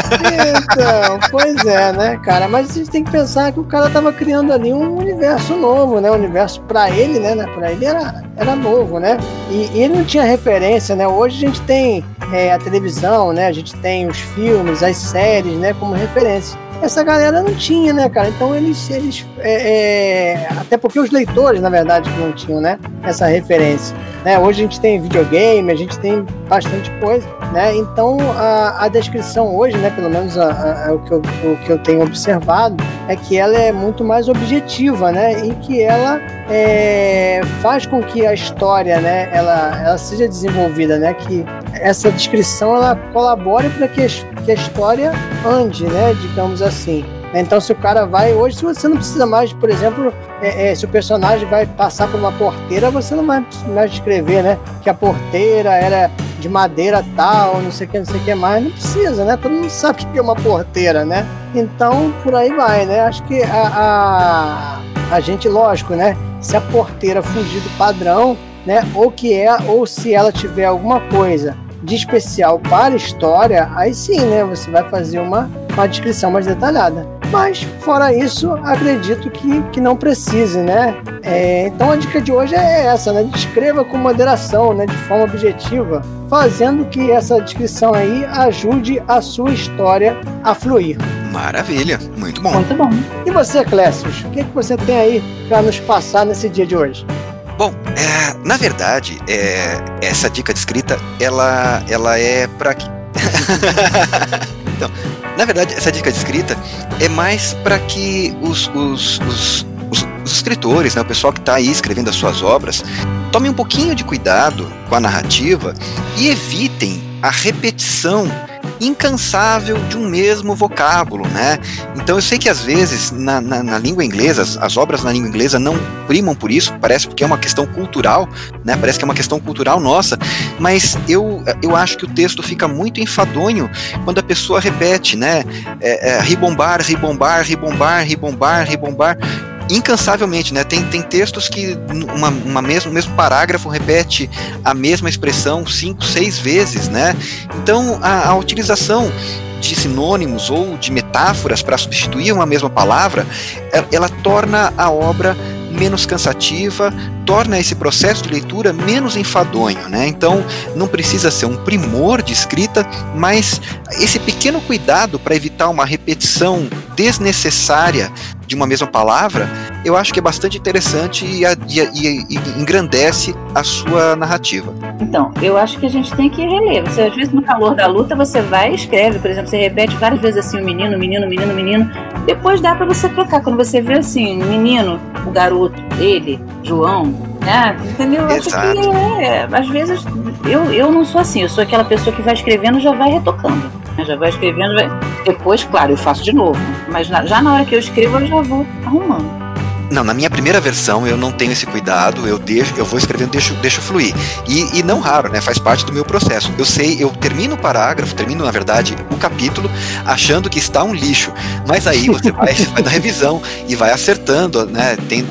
Então, pois é, né, cara? Mas a gente tem que pensar que o cara tava criando ali um universo novo, né? Um universo para ele, né? Para ele era, era novo, né? E, e, ele não tinha referência, né? Hoje a gente tem é, a televisão, né? A gente tem os filmes, as séries, né? Como referência essa galera não tinha, né, cara? Então eles, eles é, é, até porque os leitores, na verdade, não tinham, né, essa referência. Né? Hoje a gente tem videogame, a gente tem bastante coisa, né? Então a, a descrição hoje, né, pelo menos a, a, o, que eu, o que eu tenho observado, é que ela é muito mais objetiva, né? E que ela é, faz com que a história, né, ela, ela seja desenvolvida, né? Que essa descrição ela colabore para que, que a história ande, né? Digamos assim. Então, se o cara vai hoje, se você não precisa mais, por exemplo, é, é, se o personagem vai passar por uma porteira, você não vai mais descrever, né? Que a porteira era de madeira tal, não sei o que, não sei o que mais. Não precisa, né? Todo mundo sabe que é uma porteira, né? Então, por aí vai, né? Acho que a, a, a gente, lógico, né? Se a porteira fugir do padrão, né? Ou que é, ou se ela tiver alguma coisa de especial para a história, aí sim, né? Você vai fazer uma, uma descrição mais detalhada. Mas, fora isso, acredito que, que não precise, né? É, então a dica de hoje é essa, né? Descreva com moderação, né? De forma objetiva, fazendo que essa descrição aí ajude a sua história a fluir. Maravilha, muito bom. Muito bom. E você, Clécius, o que, que você tem aí para nos passar nesse dia de hoje? Bom, é, na verdade, é, essa dica de escrita, ela, ela é para que... então, na verdade, essa dica de escrita é mais para que os, os, os, os, escritores, né, o pessoal que está aí escrevendo as suas obras, tomem um pouquinho de cuidado com a narrativa e evitem a repetição incansável de um mesmo vocábulo, né? Então eu sei que às vezes na, na, na língua inglesa, as, as, obras na língua inglesa não primam por isso, parece porque é uma questão cultural, né? Parece que é uma questão cultural nossa, mas eu, eu acho que o texto fica muito enfadonho quando a pessoa repete, né? É, é, ribombar, ribombar, ribombar, ribombar, ribombar incansavelmente, né? Tem, tem textos que uma, uma mesmo, mesmo parágrafo repete a mesma expressão cinco, seis vezes, né? Então a, a utilização de sinônimos ou de metáforas para substituir uma mesma palavra, ela, ela torna a obra menos cansativa, torna esse processo de leitura menos enfadonho, né? Então, não precisa ser um primor de escrita, mas esse pequeno cuidado para evitar uma repetição desnecessária de uma mesma palavra, eu acho que é bastante interessante e, e, e, e, engrandece a sua narrativa. Então, eu acho que a gente tem que reler. Você, às vezes, no calor da luta, você vai e escreve, por exemplo, você repete várias vezes assim, o menino, menino, menino, menino. Depois dá para você trocar. Quando você vê assim, menino, o garoto, ele, João, né? Entendeu? Eu acho que é, às vezes eu, eu não sou assim, eu sou aquela pessoa que vai escrevendo e já vai retocando. Né? Já vai escrevendo, vai... depois, claro, eu faço de novo. Mas na, já na hora que eu escrevo, eu já vou arrumando. Não, na minha primeira versão eu não tenho esse cuidado, eu deixo, eu vou escrevendo, deixo, deixo fluir. E, e não raro, né? Faz parte do meu processo. Eu sei, eu termino o parágrafo, termino, na verdade, o capítulo, achando que está um lixo. Mas aí você vai, vai na revisão e vai acertando, né? Tem,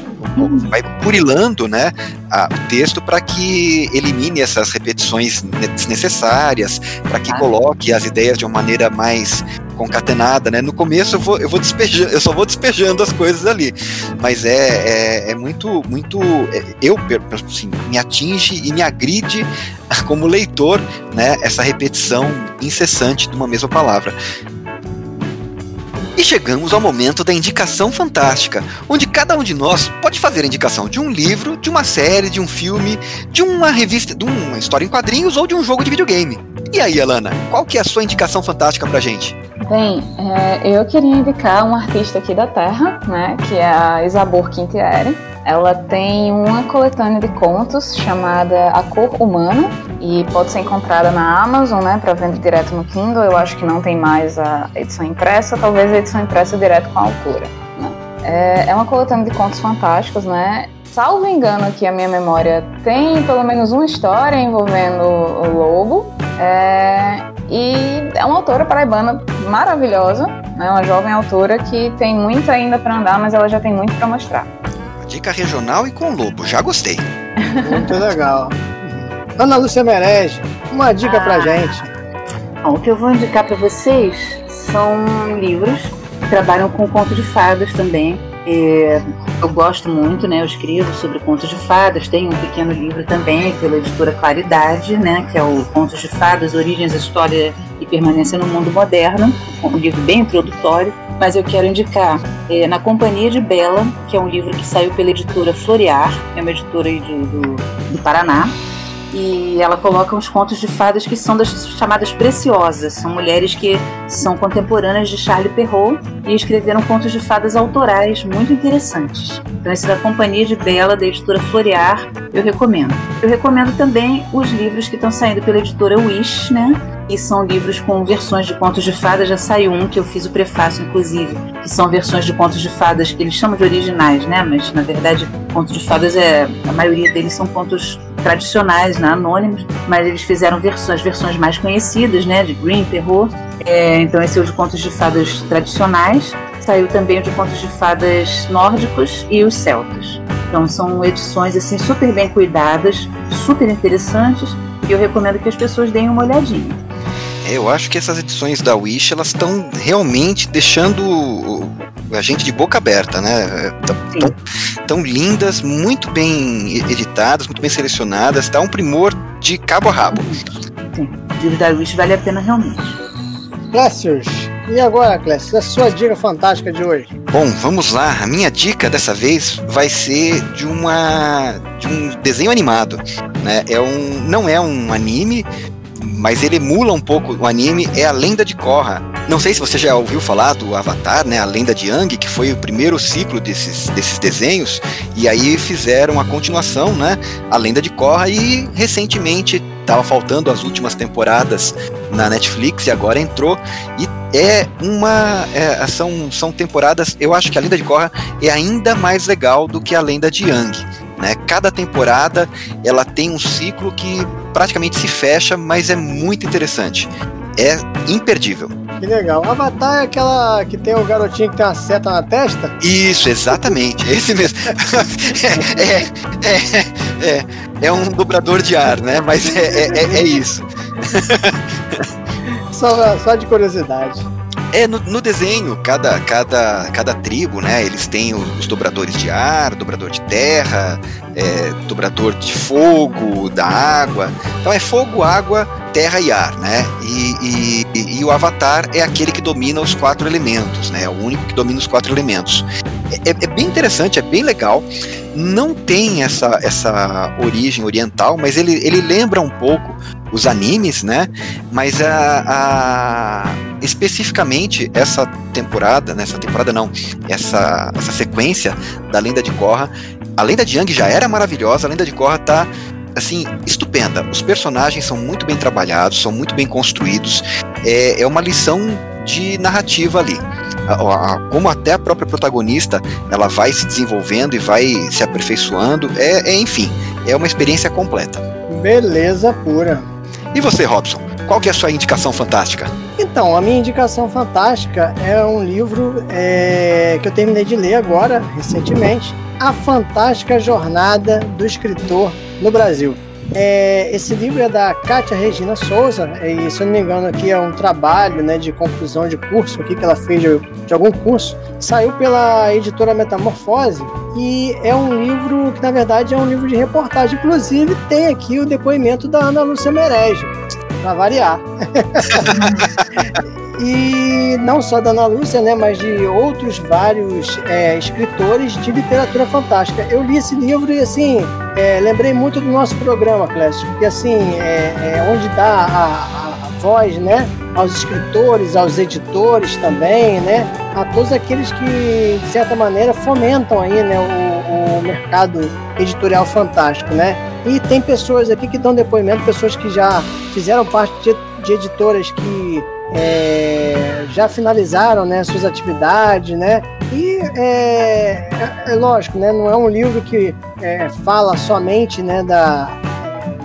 vai purilando né, a, o texto para que elimine essas repetições desnecessárias, para que coloque as ideias de uma maneira mais concatenada, né? No começo eu vou, eu vou despejando, eu só vou despejando as coisas ali, mas é, é, é muito, muito, é, eu assim, me atinge e me agride como leitor, né? Essa repetição incessante de uma mesma palavra. E chegamos ao momento da indicação fantástica, onde cada um de nós pode fazer a indicação de um livro, de uma série, de um filme, de uma revista, de uma história em quadrinhos ou de um jogo de videogame. E aí, Alana, qual que é a sua indicação fantástica pra gente? Bem, é, eu queria indicar um artista aqui da Terra, né, que é a Isabor Quintieri. Ela tem uma coletânea de contos chamada A Cor Humana e pode ser encontrada na Amazon, né, para venda direto no Kindle. Eu acho que não tem mais a edição impressa, talvez a edição impressa direto com a autora. Né. É, é uma coletânea de contos fantásticos, né? Salvo engano aqui a minha memória, tem pelo menos uma história envolvendo o lobo. É, e é uma autora paraibana maravilhosa, né, uma jovem autora que tem muito ainda para andar, mas ela já tem muito para mostrar. Dica regional e com lobo, já gostei. Muito legal. Ana Lúcia Merege, uma dica ah. pra gente. Bom, o que eu vou indicar para vocês são livros que trabalham com conto de fadas também. É, eu gosto muito, né? Eu escrevo sobre contos de fadas. Tem um pequeno livro também pela editora Claridade, né? Que é o Contos de Fadas, Origens, História e Permanência no Mundo Moderno. Um livro bem introdutório. Mas eu quero indicar é, Na Companhia de Bela, que é um livro que saiu pela editora Florear, é uma editora de, do, do Paraná e ela coloca uns contos de fadas que são das chamadas preciosas. São mulheres que são contemporâneas de Charlie Perrault e escreveram contos de fadas autorais muito interessantes. Então, esse da Companhia de Bela, da editora Florear, eu recomendo. Eu recomendo também os livros que estão saindo pela editora Wish, né? E são livros com versões de contos de fadas. Já saiu um que eu fiz o prefácio, inclusive, que são versões de contos de fadas que eles chamam de originais, né? Mas na verdade, contos de fadas é a maioria deles são contos tradicionais, né, anônimos, mas eles fizeram versões, versões mais conhecidas, né, de Green, Perrault. É, então esse é o de contos de fadas tradicionais. Saiu também o de contos de fadas nórdicos e os celtas. Então são edições assim super bem cuidadas, super interessantes e eu recomendo que as pessoas deem uma olhadinha. É, eu acho que essas edições da Wish elas estão realmente deixando a gente de boca aberta, né? Tão, tão, tão, lindas, muito bem editadas, muito bem selecionadas, tá um primor de cabo a rabo. Sim, o livro da Wish vale a pena realmente. Clécius, e agora, Clécius, a sua dica fantástica de hoje? Bom, vamos lá. A minha dica dessa vez vai ser de uma de um desenho animado, né? É um não é um anime, mas ele emula um pouco o anime, é a Lenda de Korra. Não sei se você já ouviu falar do Avatar, né, a Lenda de Aang, que foi o primeiro ciclo desses, desses desenhos, e aí fizeram a continuação, né, a Lenda de Korra, e recentemente estava faltando as últimas temporadas na Netflix e agora entrou e é uma é, são, são temporadas eu acho que a Lenda de Korra é ainda mais legal do que a Lenda de Yang né? Cada temporada ela tem um ciclo que praticamente se fecha, mas é muito interessante. É imperdível. Que legal. Avatar é aquela que tem o garotinho que tem uma seta na testa? Isso, exatamente. Esse mesmo. é, é, é, é, um dobrador de ar, né? Mas é, é, é isso. só, só de curiosidade. É, no, no, desenho, cada, cada, cada tribo, né, eles têm os dobradores de ar, dobrador de terra, é, dobrador de fogo, da água. Então é fogo, água, terra e ar, né? E, e, e o Avatar é aquele que domina os quatro elementos, né? É o único que domina os quatro elementos. É, é, é bem interessante, é bem legal. Não tem essa, essa origem oriental, mas ele, ele lembra um pouco os animes, né? Mas a, a, especificamente essa temporada, nessa né? temporada não, essa, essa sequência da Lenda de Korra, a Lenda de Yang já era maravilhosa, a Lenda de Korra tá assim, estupenda. Os personagens são muito bem trabalhados, são muito bem construídos. É, é uma lição de narrativa ali. como até a própria protagonista ela vai se desenvolvendo e vai se aperfeiçoando, é, é enfim, é uma experiência completa. Beleza pura. E você, Robson? Qual que é a sua indicação fantástica? Então, a minha indicação fantástica é um livro é, que eu terminei de ler agora, recentemente, A Fantástica Jornada do Escritor no Brasil. É, esse livro é da Kátia Regina Souza, e se eu não me engano aqui é um trabalho né, de conclusão de curso aqui que ela fez de, de, algum curso. Saiu pela editora Metamorfose e é um livro que na verdade é um livro de reportagem. Inclusive tem aqui o depoimento da Ana Lúcia Merege, para variar. e não só da Ana Lúcia, né, mas de outros vários é, escritores de literatura fantástica. Eu li esse livro e assim é, lembrei muito do nosso programa, Clécio, porque assim é, é onde dá a, a, voz, né, aos escritores, aos editores também, né, a todos aqueles que de certa maneira fomentam aí, né, o, o mercado editorial fantástico, né. E tem pessoas aqui que dão depoimento, pessoas que já fizeram parte de, de editoras que é, já finalizaram né, suas atividades, né? E é, é, é, lógico, né, não é um livro que é, fala somente né, da,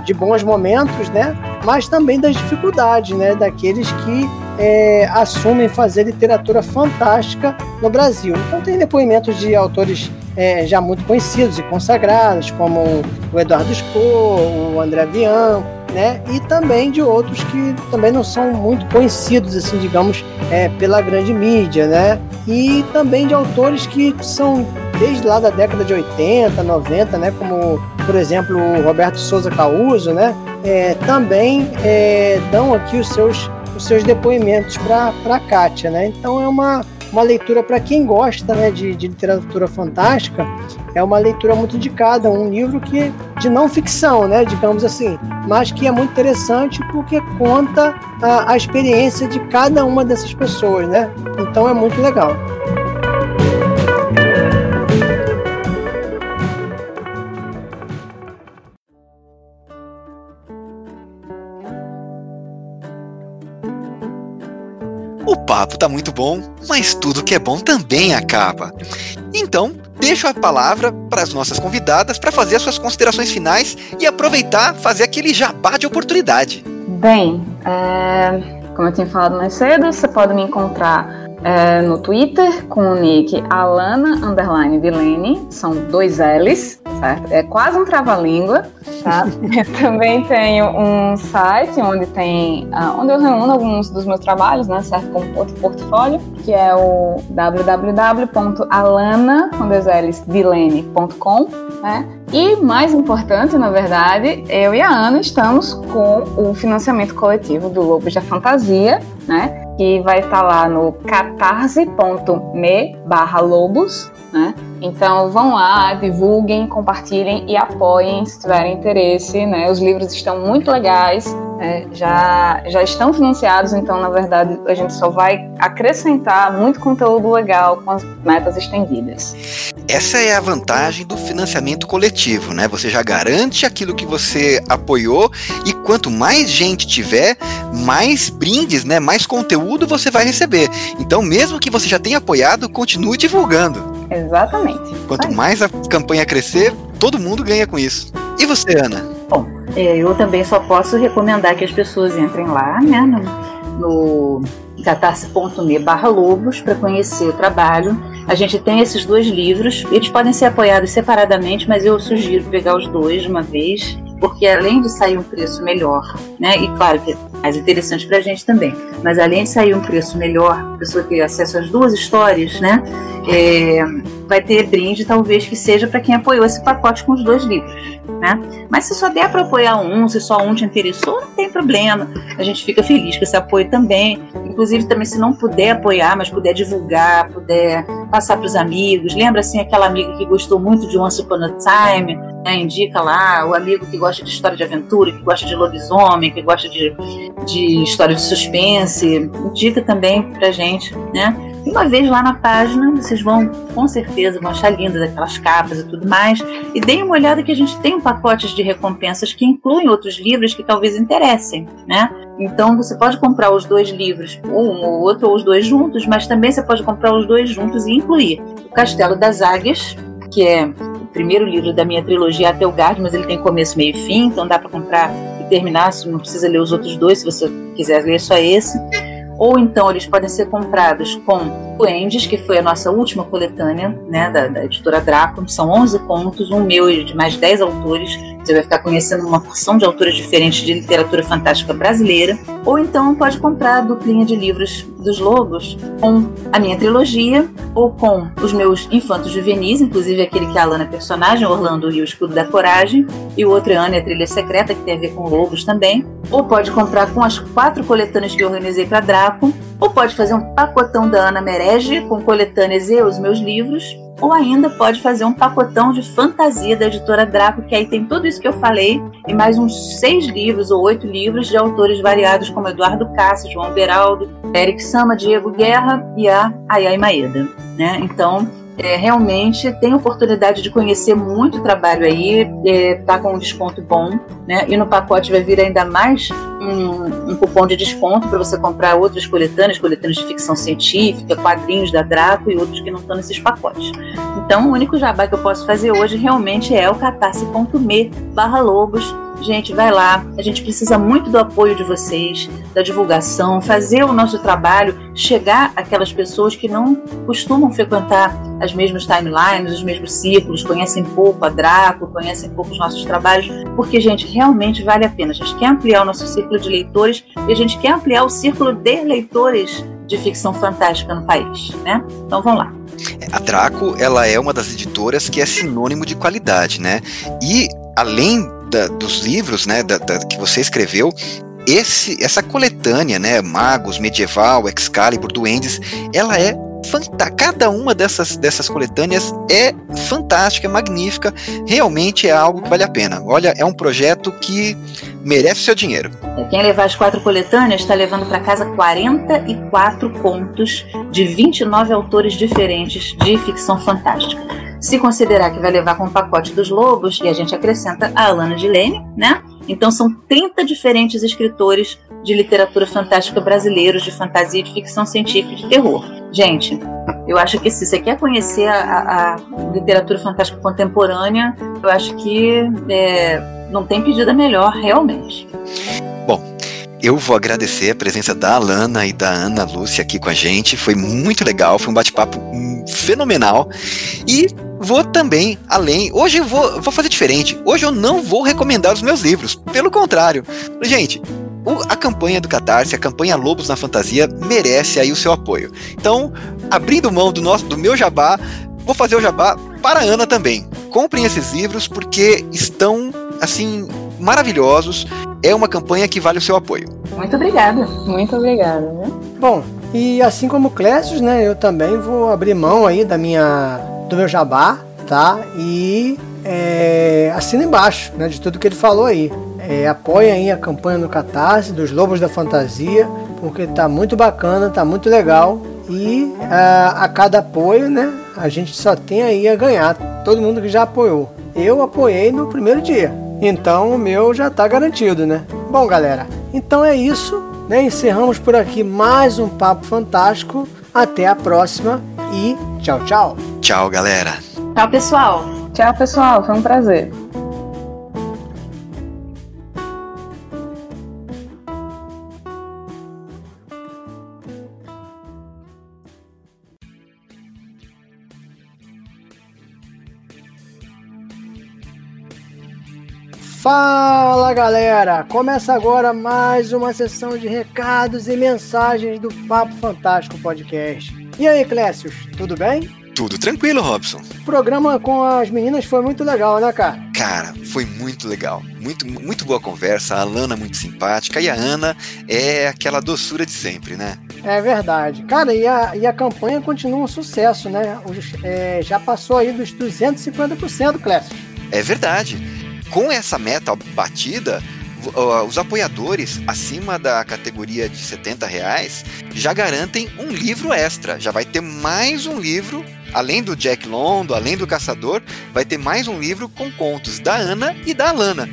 de bons momentos, né? Mas também das dificuldades, né? Daqueles que é, assumem fazer literatura fantástica no Brasil. Então tem depoimentos de autores é, já muito conhecidos e consagrados, como o Eduardo Spohr, o André Bianco, né? E também de outros que também não são muito conhecidos, assim, digamos, é, pela grande mídia, né? E também de autores que são desde lá da década de 80, 90, né? Como, por exemplo, o Roberto Souza Causo, né? É, também é, dão aqui os seus, os seus depoimentos para a Kátia, né? Então é uma uma leitura para quem gosta né, de, de, literatura fantástica, é uma leitura muito indicada, um livro que de não ficção, né, digamos assim, mas que é muito interessante porque conta a, a experiência de cada uma dessas pessoas, né? Então é muito legal. Papo tá muito bom, mas tudo que é bom também acaba. Então, deixo a palavra para as nossas convidadas para fazer as suas considerações finais e aproveitar fazer aquele jabá de oportunidade. Bem, é, como eu tinha falado mais cedo, você pode me encontrar é, no Twitter com o nick Alana Underline Vilene, são dois L's, certo? É quase um trava-língua, tá? também tenho um site onde tem, uh, onde eu reúno alguns dos meus trabalhos, né, certo? Como portfólio, que é o www.alana.vilene.com, né? E mais importante, na verdade, eu e a Ana estamos com o financiamento coletivo do Lobos da Fantasia, né? Que vai estar lá no catarse.me barra lobos, né? Então vão lá, divulguem, compartilhem e apoiem se tiverem interesse, né? Os livros estão muito legais, é, já, já estão financiados, então na verdade a gente só vai acrescentar muito conteúdo legal com as metas estendidas. Essa é a vantagem do financiamento coletivo, né? Você já garante aquilo que você apoiou e quanto mais gente tiver, mais brindes, né? Mais conteúdo você vai receber. Então, mesmo que você já tenha apoiado, continue divulgando. Exatamente. Quanto mais a campanha crescer, todo mundo ganha com isso. E você, Ana? Bom, é, eu também só posso recomendar que as pessoas entrem lá, né, no, no catarse.me barra lobos para conhecer o trabalho. A gente tem esses dois livros, eles podem ser apoiados separadamente, mas eu sugiro pegar os dois de uma vez, porque além de sair um preço melhor, né, e claro que mais interessante para a gente também, mas além de sair um preço melhor, a pessoa ter acesso às duas histórias, né, é, vai ter brinde talvez que seja para quem apoiou esse pacote com os dois livros, né? Mas se só der para apoiar um, se só um te interessou, não tem problema. A gente fica feliz com esse apoio também. Inclusive também se não puder apoiar, mas puder divulgar, puder passar para os amigos. Lembra assim aquela amiga que gostou muito de Once Upon a Time? Né? Indica lá o amigo que gosta de história de aventura, que gosta de lobisomem, que gosta de, de história de suspense. Indica também pra gente, né? Uma vez lá na página, vocês vão, com certeza, vão achar lindas aquelas capas e tudo mais. E deem uma olhada que a gente tem um pacote de recompensas que incluem outros livros que talvez interessem, né? Então você pode comprar os dois livros, um ou outro, ou os dois juntos, mas também você pode comprar os dois juntos e incluir o Castelo das Águias, que é o primeiro livro da minha trilogia até o Gard, mas ele tem começo, meio e fim, então dá para comprar terminar, não precisa ler os outros dois, se você quiser ler só esse ou então eles podem ser comprados com Duendes, que foi a nossa última coletânea, né, da, da editora Draco. São 11 contos, um meu e de mais 10 autores. Você vai ficar conhecendo uma porção de autores diferentes de literatura fantástica brasileira. Ou então pode comprar a duplinha de livros dos Lobos com a minha trilogia, ou com os meus infantos juvenis, inclusive aquele que a Alana é personagem, Orlando e o Escudo da Coragem, e o outro é Ana e a Trilha Secreta, que tem a ver com Lobos também. Ou pode comprar com as quatro coletâneas que eu organizei para Draco, ou pode fazer um pacotão da Ana Merege com coletâneas e os meus livros, ou ainda pode fazer um pacotão de fantasia da editora Draco, que aí tem tudo isso que eu falei, e mais uns seis livros ou oito livros de autores variados como Eduardo Cássio, João Beraldo, Eric Sama, Diego Guerra e a Ayai Maeda. Né? Então, é, realmente tem oportunidade de conhecer muito trabalho aí, é, tá com um desconto bom, né? E no pacote vai vir ainda mais um, um cupom de desconto para você comprar outras coletâneas, coletâneas de ficção científica, quadrinhos da Draco e outros que não estão nesses pacotes. Então, o único jabá que eu posso fazer hoje realmente é o catarse.me barra lobos Gente, vai lá. A gente precisa muito do apoio de vocês, da divulgação, fazer o nosso trabalho chegar àquelas pessoas que não costumam frequentar as mesmas timelines, os mesmos círculos, conhecem pouco a Draco, conhecem pouco os nossos trabalhos, porque, gente, realmente vale a pena. A gente quer ampliar o nosso círculo de leitores e a gente quer ampliar o círculo de leitores de ficção fantástica no país, né? Então vamos lá. A Draco, ela é uma das editoras que é sinônimo de qualidade, né? E além da, dos livros, né, da, da, que você escreveu, esse, essa coletânea, né, Magos, Medieval, Excalibur, Duendes, ela é. Cada uma dessas, dessas coletâneas é fantástica, é magnífica, realmente é algo que vale a pena. Olha, é um projeto que merece seu dinheiro. Quem levar as quatro coletâneas está levando para casa 44 contos de 29 autores diferentes de ficção fantástica. Se considerar que vai levar com o pacote dos lobos, e a gente acrescenta a Alana de Lene, né? Então são 30 diferentes escritores de literatura fantástica brasileiros, de fantasia, de ficção científica e de terror. Gente, eu acho que se você quer conhecer a, a literatura fantástica contemporânea, eu acho que é, não tem pedida melhor, realmente. Bom, eu vou agradecer a presença da Alana e da Ana Lúcia aqui com a gente. Foi muito legal, foi um bate-papo fenomenal. E vou também além. Hoje eu vou, vou fazer diferente. Hoje eu não vou recomendar os meus livros. Pelo contrário. Gente, a campanha do Catarse, a campanha Lobos na Fantasia, merece aí o seu apoio. Então, abrindo mão do, nosso, do meu jabá, vou fazer o jabá para a Ana também. Comprem esses livros porque estão, assim, maravilhosos. É uma campanha que vale o seu apoio. Muito obrigada. Muito obrigada. Né? Bom, e assim como o Clécio, né, eu também vou abrir mão aí da minha do meu jabá, tá? E é, assina embaixo, né, de tudo que ele falou aí. É, apoia aí a campanha no Catarse dos Lobos da Fantasia, porque tá muito bacana, tá muito legal. E a, a cada apoio, né, a gente só tem aí a ganhar. Todo mundo que já apoiou. Eu apoiei no primeiro dia. Então o meu já tá garantido, né? Bom, galera, então é isso. Né? Encerramos por aqui mais um Papo Fantástico. Até a próxima e tchau, tchau. Tchau, galera. Tchau, pessoal. Tchau, pessoal. Foi um prazer. Fala galera! Começa agora mais uma sessão de recados e mensagens do Papo Fantástico Podcast. E aí, Clécius, tudo bem? Tudo tranquilo, Robson. O programa com as meninas foi muito legal, né, cara? Cara, foi muito legal. Muito, muito boa conversa. A Alana muito simpática e a Ana é aquela doçura de sempre, né? É verdade. Cara, e a, e a campanha continua um sucesso, né? Os, é, já passou aí dos 250%, Clécio. É verdade com essa meta batida, os apoiadores acima da categoria de 70 reais já garantem um livro extra. Já vai ter mais um livro, além do Jack Londo, além do Caçador, vai ter mais um livro com contos da Ana e da Alana.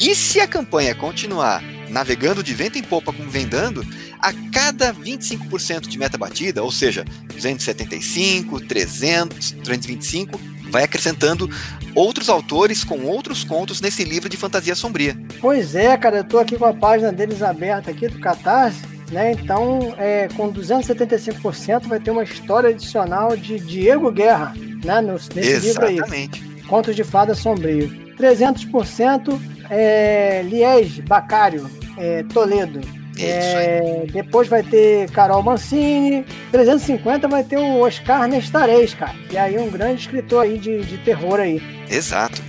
E se a campanha continuar navegando de vento em popa como vem dando, a cada 25% de meta batida, ou seja, 275, 300, 325, vai acrescentando outros autores com outros contos nesse livro de fantasia sombria. Pois é, cara, eu tô aqui com a página deles aberta aqui do Catarse, né? Então, é, com 275% vai ter uma história adicional de Diego Guerra, né? Nesse Exatamente. livro aí. Contos de Fada Sombrio. 300% é Liege, Bacário, é, Toledo. É, depois vai ter Carol Mancini. 350 vai ter o Oscar Nestares, cara. E aí um grande escritor aí de, de terror aí. Exato.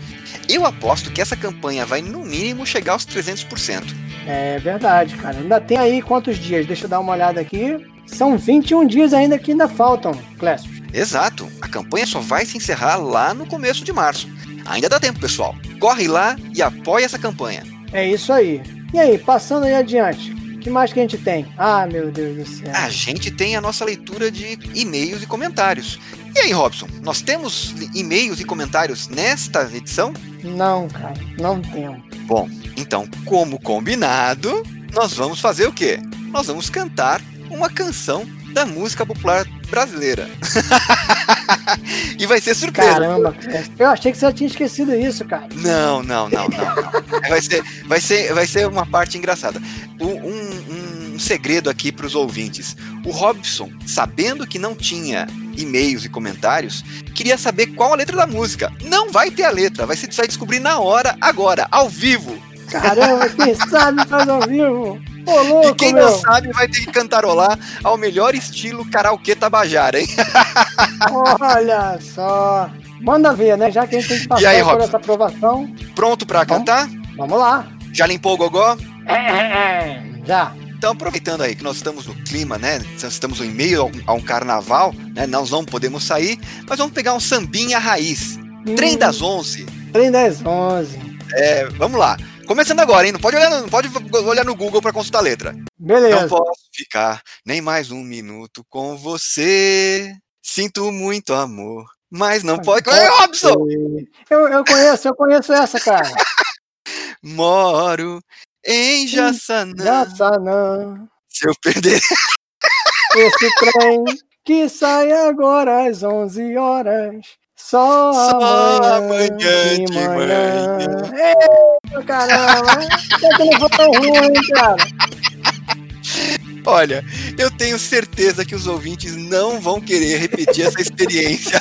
Eu aposto que essa campanha vai no mínimo chegar aos 300%. É verdade, cara. Ainda tem aí quantos dias? Deixa eu dar uma olhada aqui. São 21 dias ainda que ainda faltam, Clécio. Exato. A campanha só vai se encerrar lá no começo de março. Ainda dá tempo, pessoal. Corre lá e apoie essa campanha. É isso aí. E aí, passando aí adiante, que mais que a gente tem? Ah, meu Deus do céu. A gente tem a nossa leitura de e-mails e comentários. E aí, Robson, nós temos e-mails e comentários nesta edição? Não, cara, não temos. Bom, então, como combinado, nós vamos fazer o quê? Nós vamos cantar uma canção da música popular brasileira. e vai ser surpresa. Caramba, eu achei que você já tinha esquecido isso, cara. Não, não, não, não. não. Vai, ser, vai, ser, vai ser uma parte engraçada. Um, segredo aqui para os ouvintes. O Robson, sabendo que não tinha e-mails e comentários, queria saber qual a letra da música. Não vai ter a letra, vai, ser, vai descobrir na hora, agora, ao vivo. Caramba, quem sabe faz ao vivo. Louco, e quem meu. não sabe vai ter que cantarolar ao melhor estilo karaokê tabajara, hein? Olha só. Manda ver, né? Já que a gente tem que passar aí, por Robson? essa aprovação. Pronto pra cantar? Vamos lá. Já limpou o gogó? É, é, é. Já. Então, aproveitando aí que nós estamos no clima, né? Estamos em meio a um, carnaval, né? Nós não podemos sair, mas vamos pegar um sambinha raiz. Trem Hum, das 11. Trem das 11. É, vamos lá. Começando agora, hein? Não pode olhar no, não pode olhar no Google para consultar a letra. Não Beleza. posso ficar nem mais um minuto com você. Sinto muito amor, mas não pode. Ei, Robson! Eu, eu conheço, eu conheço essa, cara. Moro em Jaçanã. Jaçanã. Se eu perder. Esse trem que sai agora às 11 horas. Só, Só amanhã, amanhã de manhã. Eita, caramba. É que não foi tão ruim, cara. Olha, eu tenho certeza que os ouvintes não vão querer repetir essa experiência.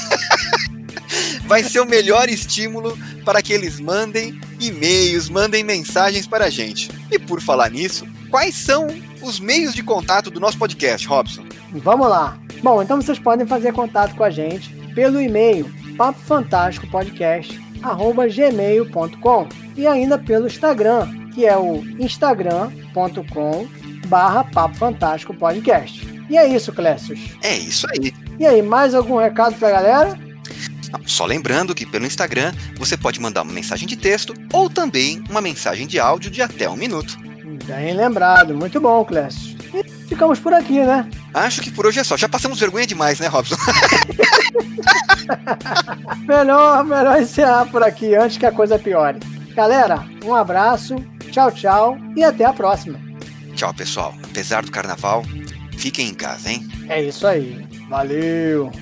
Vai ser o melhor estímulo para que eles mandem e-mails, mandem mensagens para a gente. E por falar nisso, quais são os meios de contato do nosso podcast, Robson? Vamos lá. Bom, então vocês podem fazer contato com a gente pelo e-mail papofantásticopodcast@gmail.com e ainda pelo Instagram, que é o instagram.com barra Papo Fantástico Podcast. E é isso, Clécius. É isso aí. E aí, mais algum recado pra galera? Não, só lembrando que pelo Instagram você pode mandar uma mensagem de texto ou também uma mensagem de áudio de até um minuto. Bem lembrado, muito bom, Clécius. E ficamos por aqui, né? Acho que por hoje é só. Já passamos vergonha demais, né, Robson? Melhor, melhor encerrar por aqui antes que a coisa piore. Galera, um abraço, tchau, tchau e até a próxima. Tchau, pessoal. Apesar do carnaval, fiquem em casa, hein? É isso aí. Valeu!